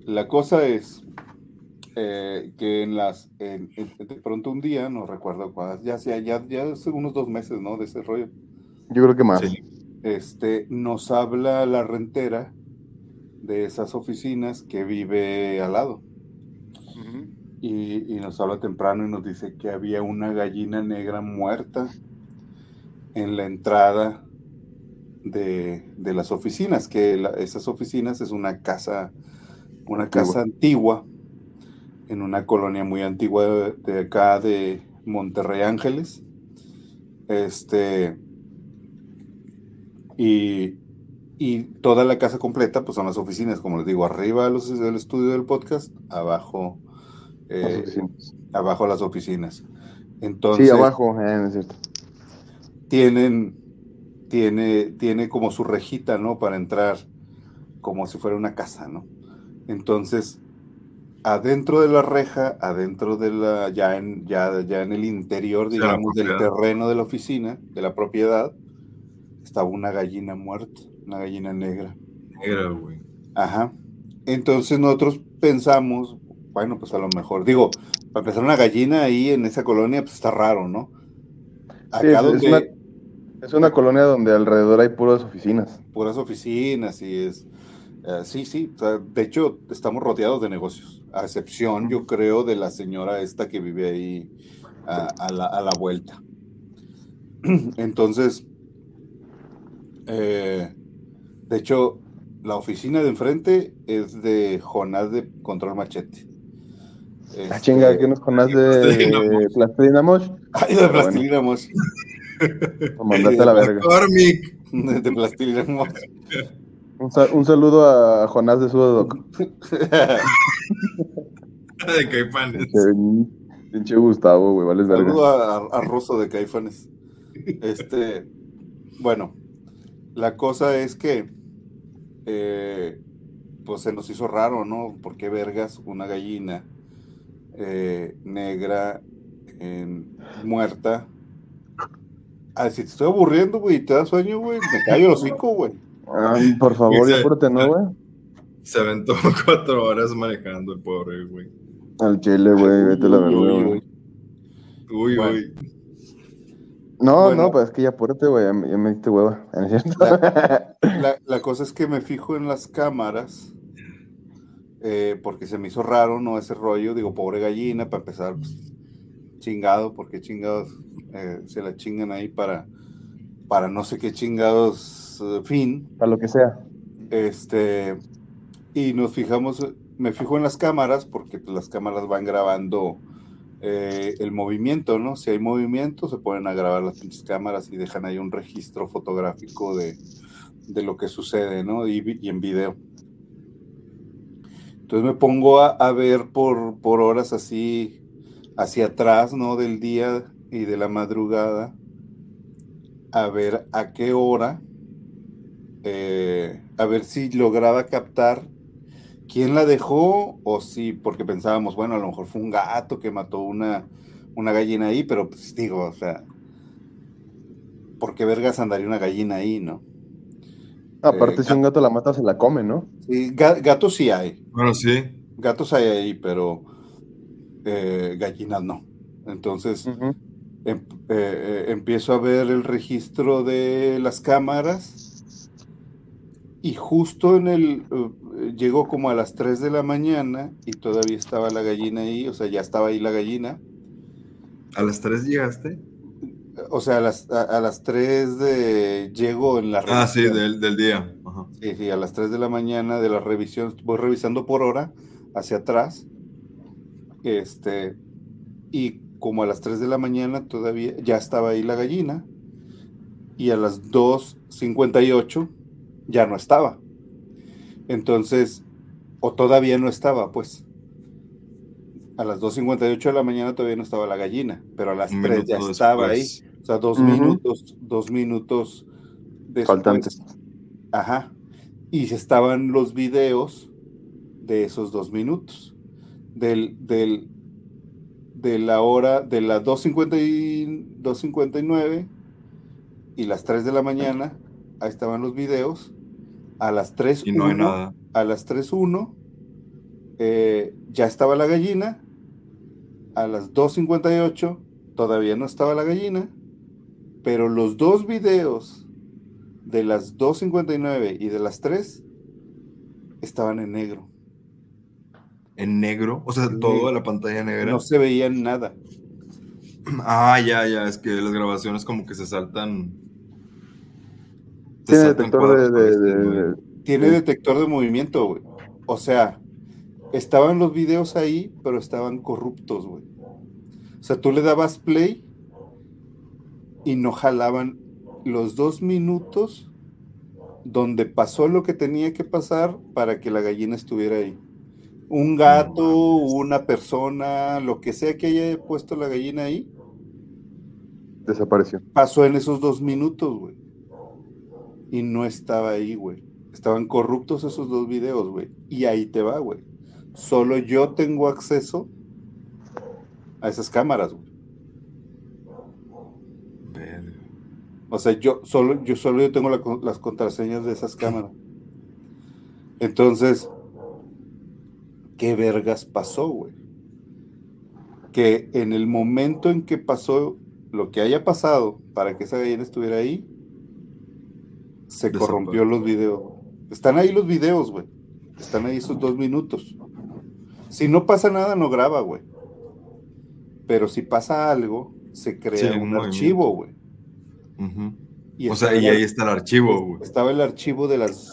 la cosa es eh, que en las, de pronto un día, no recuerdo cuándo, ya sea, ya, ya hace unos dos meses, ¿no? De ese rollo. Yo creo que más. Este, nos habla la rentera de esas oficinas que vive al lado. y, nos habla temprano y nos dice que había una gallina negra muerta en la entrada de, las oficinas, que esas oficinas es una casa, una casa antigua, en una colonia muy antigua de, de acá de Monterrey Ángeles. Este, y, y toda la casa completa, pues son las oficinas, como les digo, arriba los, el estudio del podcast, abajo, eh, las abajo las oficinas. Entonces, sí, abajo, eh, es cierto. Tienen, tiene, tiene como su rejita, ¿no? Para entrar como si fuera una casa, ¿no? Entonces, adentro de la reja, adentro de la, ya en, ya, ya en el interior, digamos, del terreno de la oficina, de la propiedad, estaba una gallina muerta, una gallina negra. Negra, güey. Ajá. Entonces nosotros pensamos, bueno, pues a lo mejor, digo, para empezar una gallina ahí en esa colonia, pues está raro, ¿no? Acá es, donde... es, una, colonia donde alrededor hay puras oficinas. Puras oficinas y es... Eh, sí, sí, de hecho estamos rodeados de negocios, a excepción, yo creo, de la señora esta que vive ahí a, la, a la vuelta. Entonces, eh, de hecho, la oficina de enfrente es de Jonás de Control Machete. Ah, chinga, este, ¿qué nos Jonás de Plastilina Mosh? Ay, de Plastilina Mosh. Mandate la verga. De Plastilina Mosh. Un, un, saludo a Jonás de Sudodoc. de Caifanes. Pinche Gustavo, güey, vale verga. Saludo a, a Russo de Caifanes. Este, bueno, la cosa es que, eh, pues se nos hizo raro, ¿no? ¿Por qué vergas una gallina eh, negra muerta? Ah, si te estoy aburriendo, güey, te da sueño, güey, me callo el hocico, güey. Ay, por favor, ya apúrate, ¿no, güey? Se aventó cuatro horas manejando el pobre, güey. Al chile, güey, vete la verdad, güey. Uy, uy. No, no, pues es que ya apúrate, güey, ya, me diste hueva, La, cosa es que me fijo en las cámaras, eh, porque se me hizo raro, ¿no? Ese rollo, digo, pobre gallina, para empezar, pues, chingado, porque chingados eh, se la chingan ahí para, para no sé qué chingados eh, fin. Para lo que sea. Este, y nos fijamos, me fijo en las cámaras, porque pues, las cámaras van grabando eh, el movimiento, ¿no? Si hay movimiento, se ponen a grabar las cámaras y dejan ahí un registro fotográfico de, lo que sucede, ¿no? Y, en video. Entonces me pongo a, ver por, por, horas así, hacia atrás, ¿no? Del día y de la madrugada, a ver a qué hora, eh, a ver si lograba captar quién la dejó o sí, porque pensábamos, bueno, a lo mejor fue un gato que mató una, una gallina ahí, pero pues digo, o sea, ¿por qué vergas andaría una gallina ahí, no? Aparte, eh, si un gato la mata, se la come, ¿no? Sí, gatos sí hay. Bueno, sí. Gatos hay ahí, pero eh, gallinas no. Entonces, em, eh, empiezo a ver el registro de las cámaras y justo en el, llegó como a las 3 de la mañana y todavía estaba la gallina ahí, o sea, ya estaba ahí la gallina. ¿A las 3 llegaste? O sea, a las, a, las 3 de... Llego en la revisión. Ah, sí, del, del día. Sí, sí, a las 3 de la mañana de la revisión, voy revisando por hora hacia atrás. Este, y como a las 3 de la mañana todavía ya estaba ahí la gallina. Y a las 2.58 ya no estaba. Entonces, o todavía no estaba, pues. A las 2.58 de la mañana todavía no estaba la gallina, pero a las 3 ya estaba ahí. O sea, dos minutos, dos minutos después. Faltantes. Ajá. Y estaban los videos de esos dos minutos. Del, del, de la hora, de las 2.59 y las 3 de la mañana, ahí estaban los videos. A las 3.1, a las 3.1, eh, ya estaba la gallina. A las 2.58 todavía no estaba la gallina pero los dos videos de las 2.59 y de las 3 estaban en negro. ¿En negro? O sea, toda la pantalla negra. No se veía nada. Ah, ya, ya, es que las grabaciones como que se saltan. Tiene detector de, Tiene detector de movimiento, güey. O sea, estaban los videos ahí, pero estaban corruptos, güey. O sea, tú le dabas play y no jalaban los dos minutos donde pasó lo que tenía que pasar para que la gallina estuviera ahí. Un gato, una persona, lo que sea que haya puesto la gallina ahí. Desapareció. Pasó en esos dos minutos, güey. Y no estaba ahí, güey. Estaban corruptos esos dos videos, güey. Y ahí te va, güey. Solo yo tengo acceso a esas cámaras, güey. O sea, yo solo yo, solo yo tengo las contraseñas de esas cámaras. Entonces, ¿qué vergas pasó, güey? Que en el momento en que pasó lo que haya pasado para que esa gallina estuviera ahí, se corrompió los videos. Están ahí los videos, güey. Están ahí esos dos minutos. Si no pasa nada, no graba, güey. Pero si pasa algo, se crea un archivo, güey o sea, y ahí está el archivo, güey. Estaba el archivo de las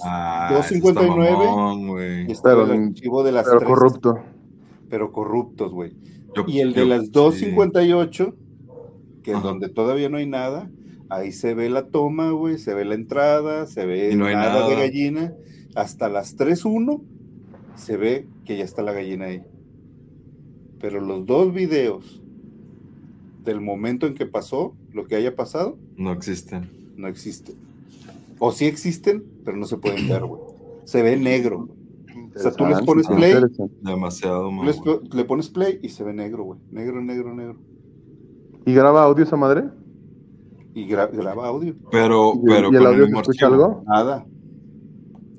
259 y estaba el archivo de las pero corrupto. Pero corruptos, güey. Y el de las 258, que es donde todavía no hay nada, ahí se ve la toma, güey, se ve la entrada, se ve no nada, nada, de gallina. Hasta las 3.1 se ve que ya está la gallina ahí. Pero los dos videos del momento en que pasó, lo que haya pasado. No existen. No existen. O sí existen, pero no se pueden ver, güey. Se ve negro. O sea, tú les pones play. Demasiado, le pones play y se ve negro, güey. Negro, negro, negro. ¿Y graba audio esa madre? Y graba audio. Pero, pero. ¿Y el audio se escucha algo? Nada.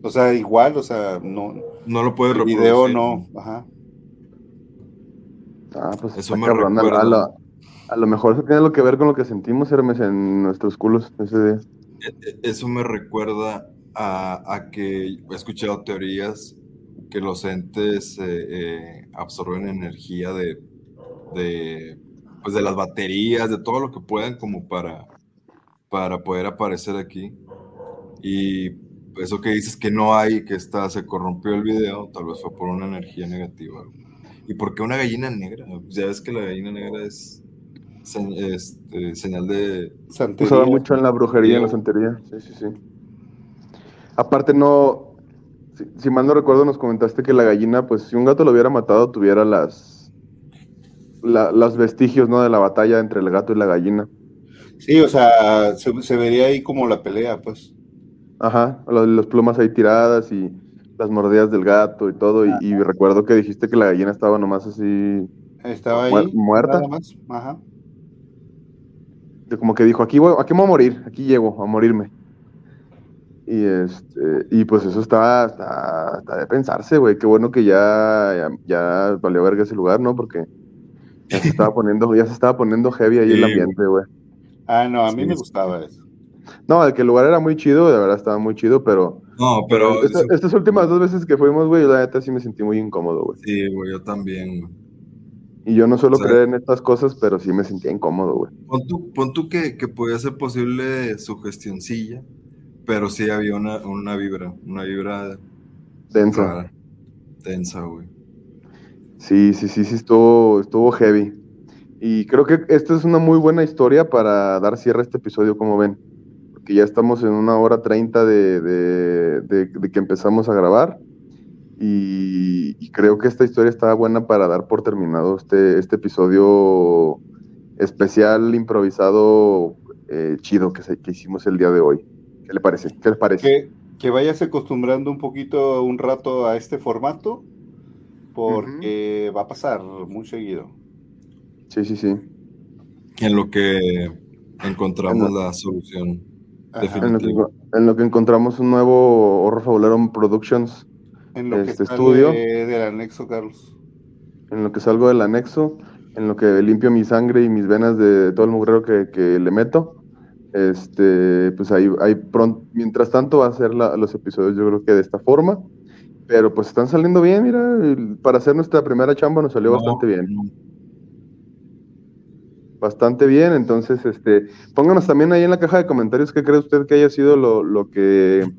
O sea, igual, o sea, no. No lo puedes reproducir. Video no, ajá. Ah, pues eso me recuerda. A lo mejor eso tiene lo que ver con lo que sentimos, Hermes, en nuestros culos ese día. E, e, eso me recuerda a, que he escuchado teorías que los entes eh, eh, absorben energía de, de, pues de las baterías, de todo lo que puedan como para, para poder aparecer aquí. Y eso que dices que no hay, que está, se corrompió el video, tal vez fue por una energía negativa. ¿Y por qué una gallina negra? Ya ves que la gallina negra es este, señal de... Santería. Usaba mucho en la brujería, en la santería. Sí, sí, sí. Aparte no, si, mal no recuerdo, nos comentaste que la gallina, pues si un gato lo hubiera matado, tuviera las, los vestigios, ¿no? De la batalla entre el gato y la gallina. Sí, o sea, se, vería ahí como la pelea, pues. Ajá, las plumas ahí tiradas y las mordidas del gato y todo. Y, y, recuerdo que dijiste que la gallina estaba nomás así. Estaba ahí. Muerta. Ajá como que dijo, aquí, voy, aquí voy a morir, aquí llego a morirme. Y, este, y pues eso está, está, de pensarse, güey. Qué bueno que ya, ya, valió verga ese lugar, ¿no? Porque ya se estaba poniendo, ya se estaba poniendo heavy ahí el ambiente, güey. Ah, no, a mí me gustaba eso. No, el que el lugar era muy chido, de verdad estaba muy chido, pero. No, pero. Estas últimas dos veces que fuimos, güey, la neta sí me sentí muy incómodo, güey. Sí, güey, yo también, Y yo no suelo creer en estas cosas, pero sí me sentía incómodo, güey. Pon tú, pon tú que, que podía ser posible su gestioncilla, pero sí había una, una vibra, una vibra. Densa. densa, güey. Sí, sí, sí, sí, estuvo, estuvo heavy. Y creo que esta es una muy buena historia para dar cierre a este episodio, como ven que ya estamos en una hora treinta de, que empezamos a grabar. Y, creo que esta historia está buena para dar por terminado este, este episodio especial, improvisado, eh, chido que, que hicimos el día de hoy. ¿Qué le parece? ¿Qué les parece? Que, que vayas acostumbrando un poquito, un rato a este formato, porque va a pasar muy seguido. Sí, sí, sí. En lo que encontramos la solución. En lo, que, encontramos un nuevo Horror Fabularon Productions en lo este que estudio. del anexo, Carlos. En lo que salgo del anexo, en lo que limpio mi sangre y mis venas de todo el mugrero que, le meto. Este, pues ahí, ahí pronto, mientras tanto va a ser los episodios yo creo que de esta forma. Pero pues están saliendo bien, mira, para hacer nuestra primera chamba nos salió bastante bien bastante bien. Entonces, este, pónganos también ahí en la caja de comentarios qué cree usted que haya sido lo, lo que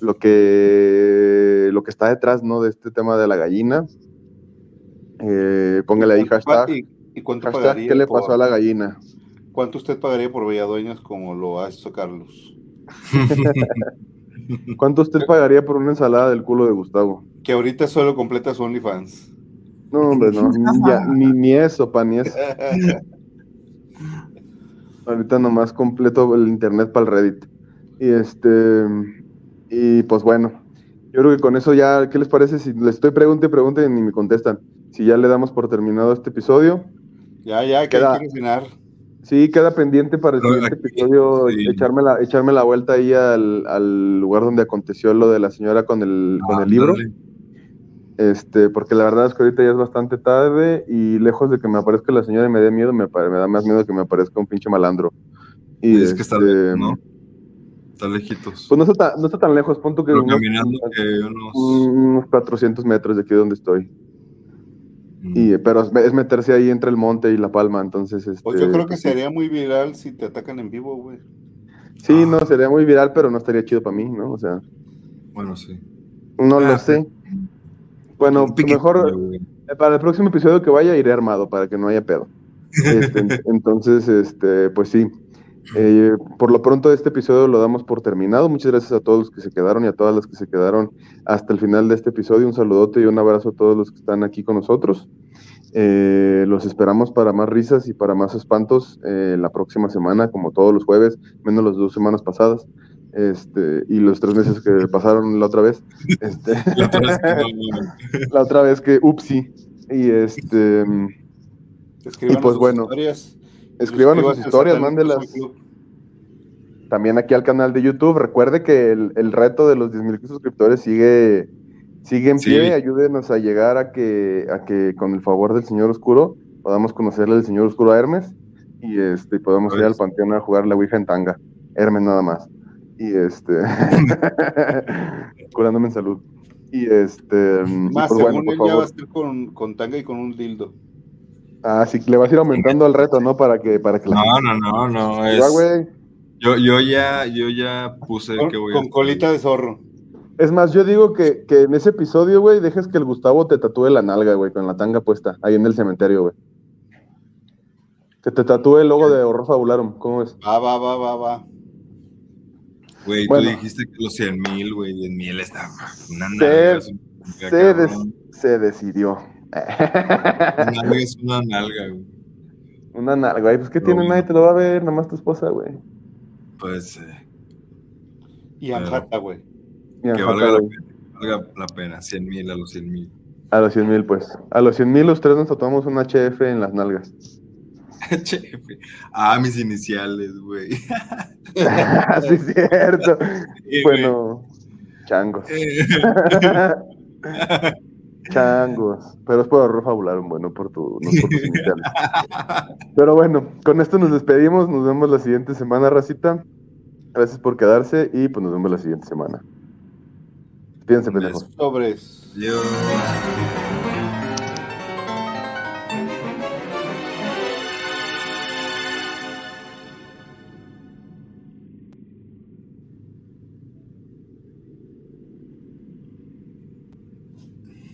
lo que lo que está detrás ¿no? de este tema de la gallina. Eh, póngale ahí hashtag. ¿Y, cuánto pagaría ¿Qué le pasó a la gallina? ¿Cuánto usted pagaría por Belladueñas como lo ha hecho Carlos? ¿Cuánto usted pagaría por una ensalada del culo de Gustavo? Que ahorita solo completa su OnlyFans. No, hombre, no, ni, ni, eso, pa, ni eso. Ahorita nomás completo el internet para el Reddit. Y este, y pues bueno, yo creo que con eso ya, ¿qué les parece si les estoy pregunte y pregunte y ni me contestan? Si ya le damos por terminado este episodio. Ya, ya, queda, que. Sí, queda pendiente para el siguiente episodio echarme, la, echarme la vuelta ahí al, lugar donde aconteció lo de la señora con el, con el libro. Este, porque la verdad es que ahorita ya es bastante tarde y lejos de que me aparezca la señora y me dé miedo, me, me da más miedo que me aparezca un pinche malandro. Y es que está este, lejos, ¿no? Está lejitos. Pues no está, tan, no está tan lejos, punto que, unos, caminando que unos... unos 400 metros de aquí donde estoy. Mm. Y, pero es, meterse ahí entre el monte y la palma, entonces... Este, pues yo creo que sería muy viral si te atacan en vivo, güey. Sí, no, sería muy viral, pero no estaría chido para mí, ¿no? O sea... Bueno, sí. No lo ah, sé. Bueno, mejor eh, para el próximo episodio que vaya iré armado para que no haya pedo. Este, entonces, este, pues sí. Eh, por lo pronto este episodio lo damos por terminado. Muchas gracias a todos los que se quedaron y a todas las que se quedaron hasta el final de este episodio. Un saludote y un abrazo a todos los que están aquí con nosotros. Eh, los esperamos para más risas y para más espantos la próxima semana, como todos los jueves, menos las dos semanas pasadas este, y los tres meses que pasaron la otra vez. Este, la, otra vez que, la otra vez que, upsi. Y este. y pues bueno. Historias. Escriban sus historias, mándelas. También aquí al canal de YouTube. Recuerde que el, reto de los 10.000 suscriptores sigue, sigue en pie. Ayúdenos a llegar a que, a que, con el favor del Señor Oscuro, podamos conocerle al Señor Oscuro a Hermes y este, podamos ir al panteón a jugar la Ouija en tanga. Hermes nada más y este curándome en salud. Y este más pues, según él ya va a ser con, con, tanga y con un dildo. Ah sí le vas a ir aumentando el reto no para que para que no no no no es... yo yo ya yo ya puse con, que voy con colita de zorro. Es más, yo digo que, que en ese episodio, güey, dejes que el Gustavo te tatúe la nalga, güey, con la tanga puesta, ahí en el cementerio, güey. Que te tatúe el logo de Horror Fabularum, ¿cómo es? Va, va, va, va, va. Güey, tú dijiste que los 100 mil, güey, 10 mil está una nalga. Se, se, se decidió. Una nalga es una nalga, güey. Una nalga, güey. Pues, ¿qué tiene? Nadie te lo va a ver, nada más tu esposa, güey. Pues, eh. Y Anjata, güey. Que valga la, pena, valga la pena, 100 mil a los 100 mil. A los 100 mil, pues. A los 100 mil los tres nos tomamos un HF en las nalgas. ah, mis iniciales, güey. sí, es cierto. bueno, changos. changos. Pero es por error fabular, bueno, por tu, no por tus iniciales. Pero bueno, con esto nos despedimos. Nos vemos la siguiente semana, racita. Gracias por quedarse y pues nos vemos la siguiente semana. Fíjense, pendejos. Sobres. Yo.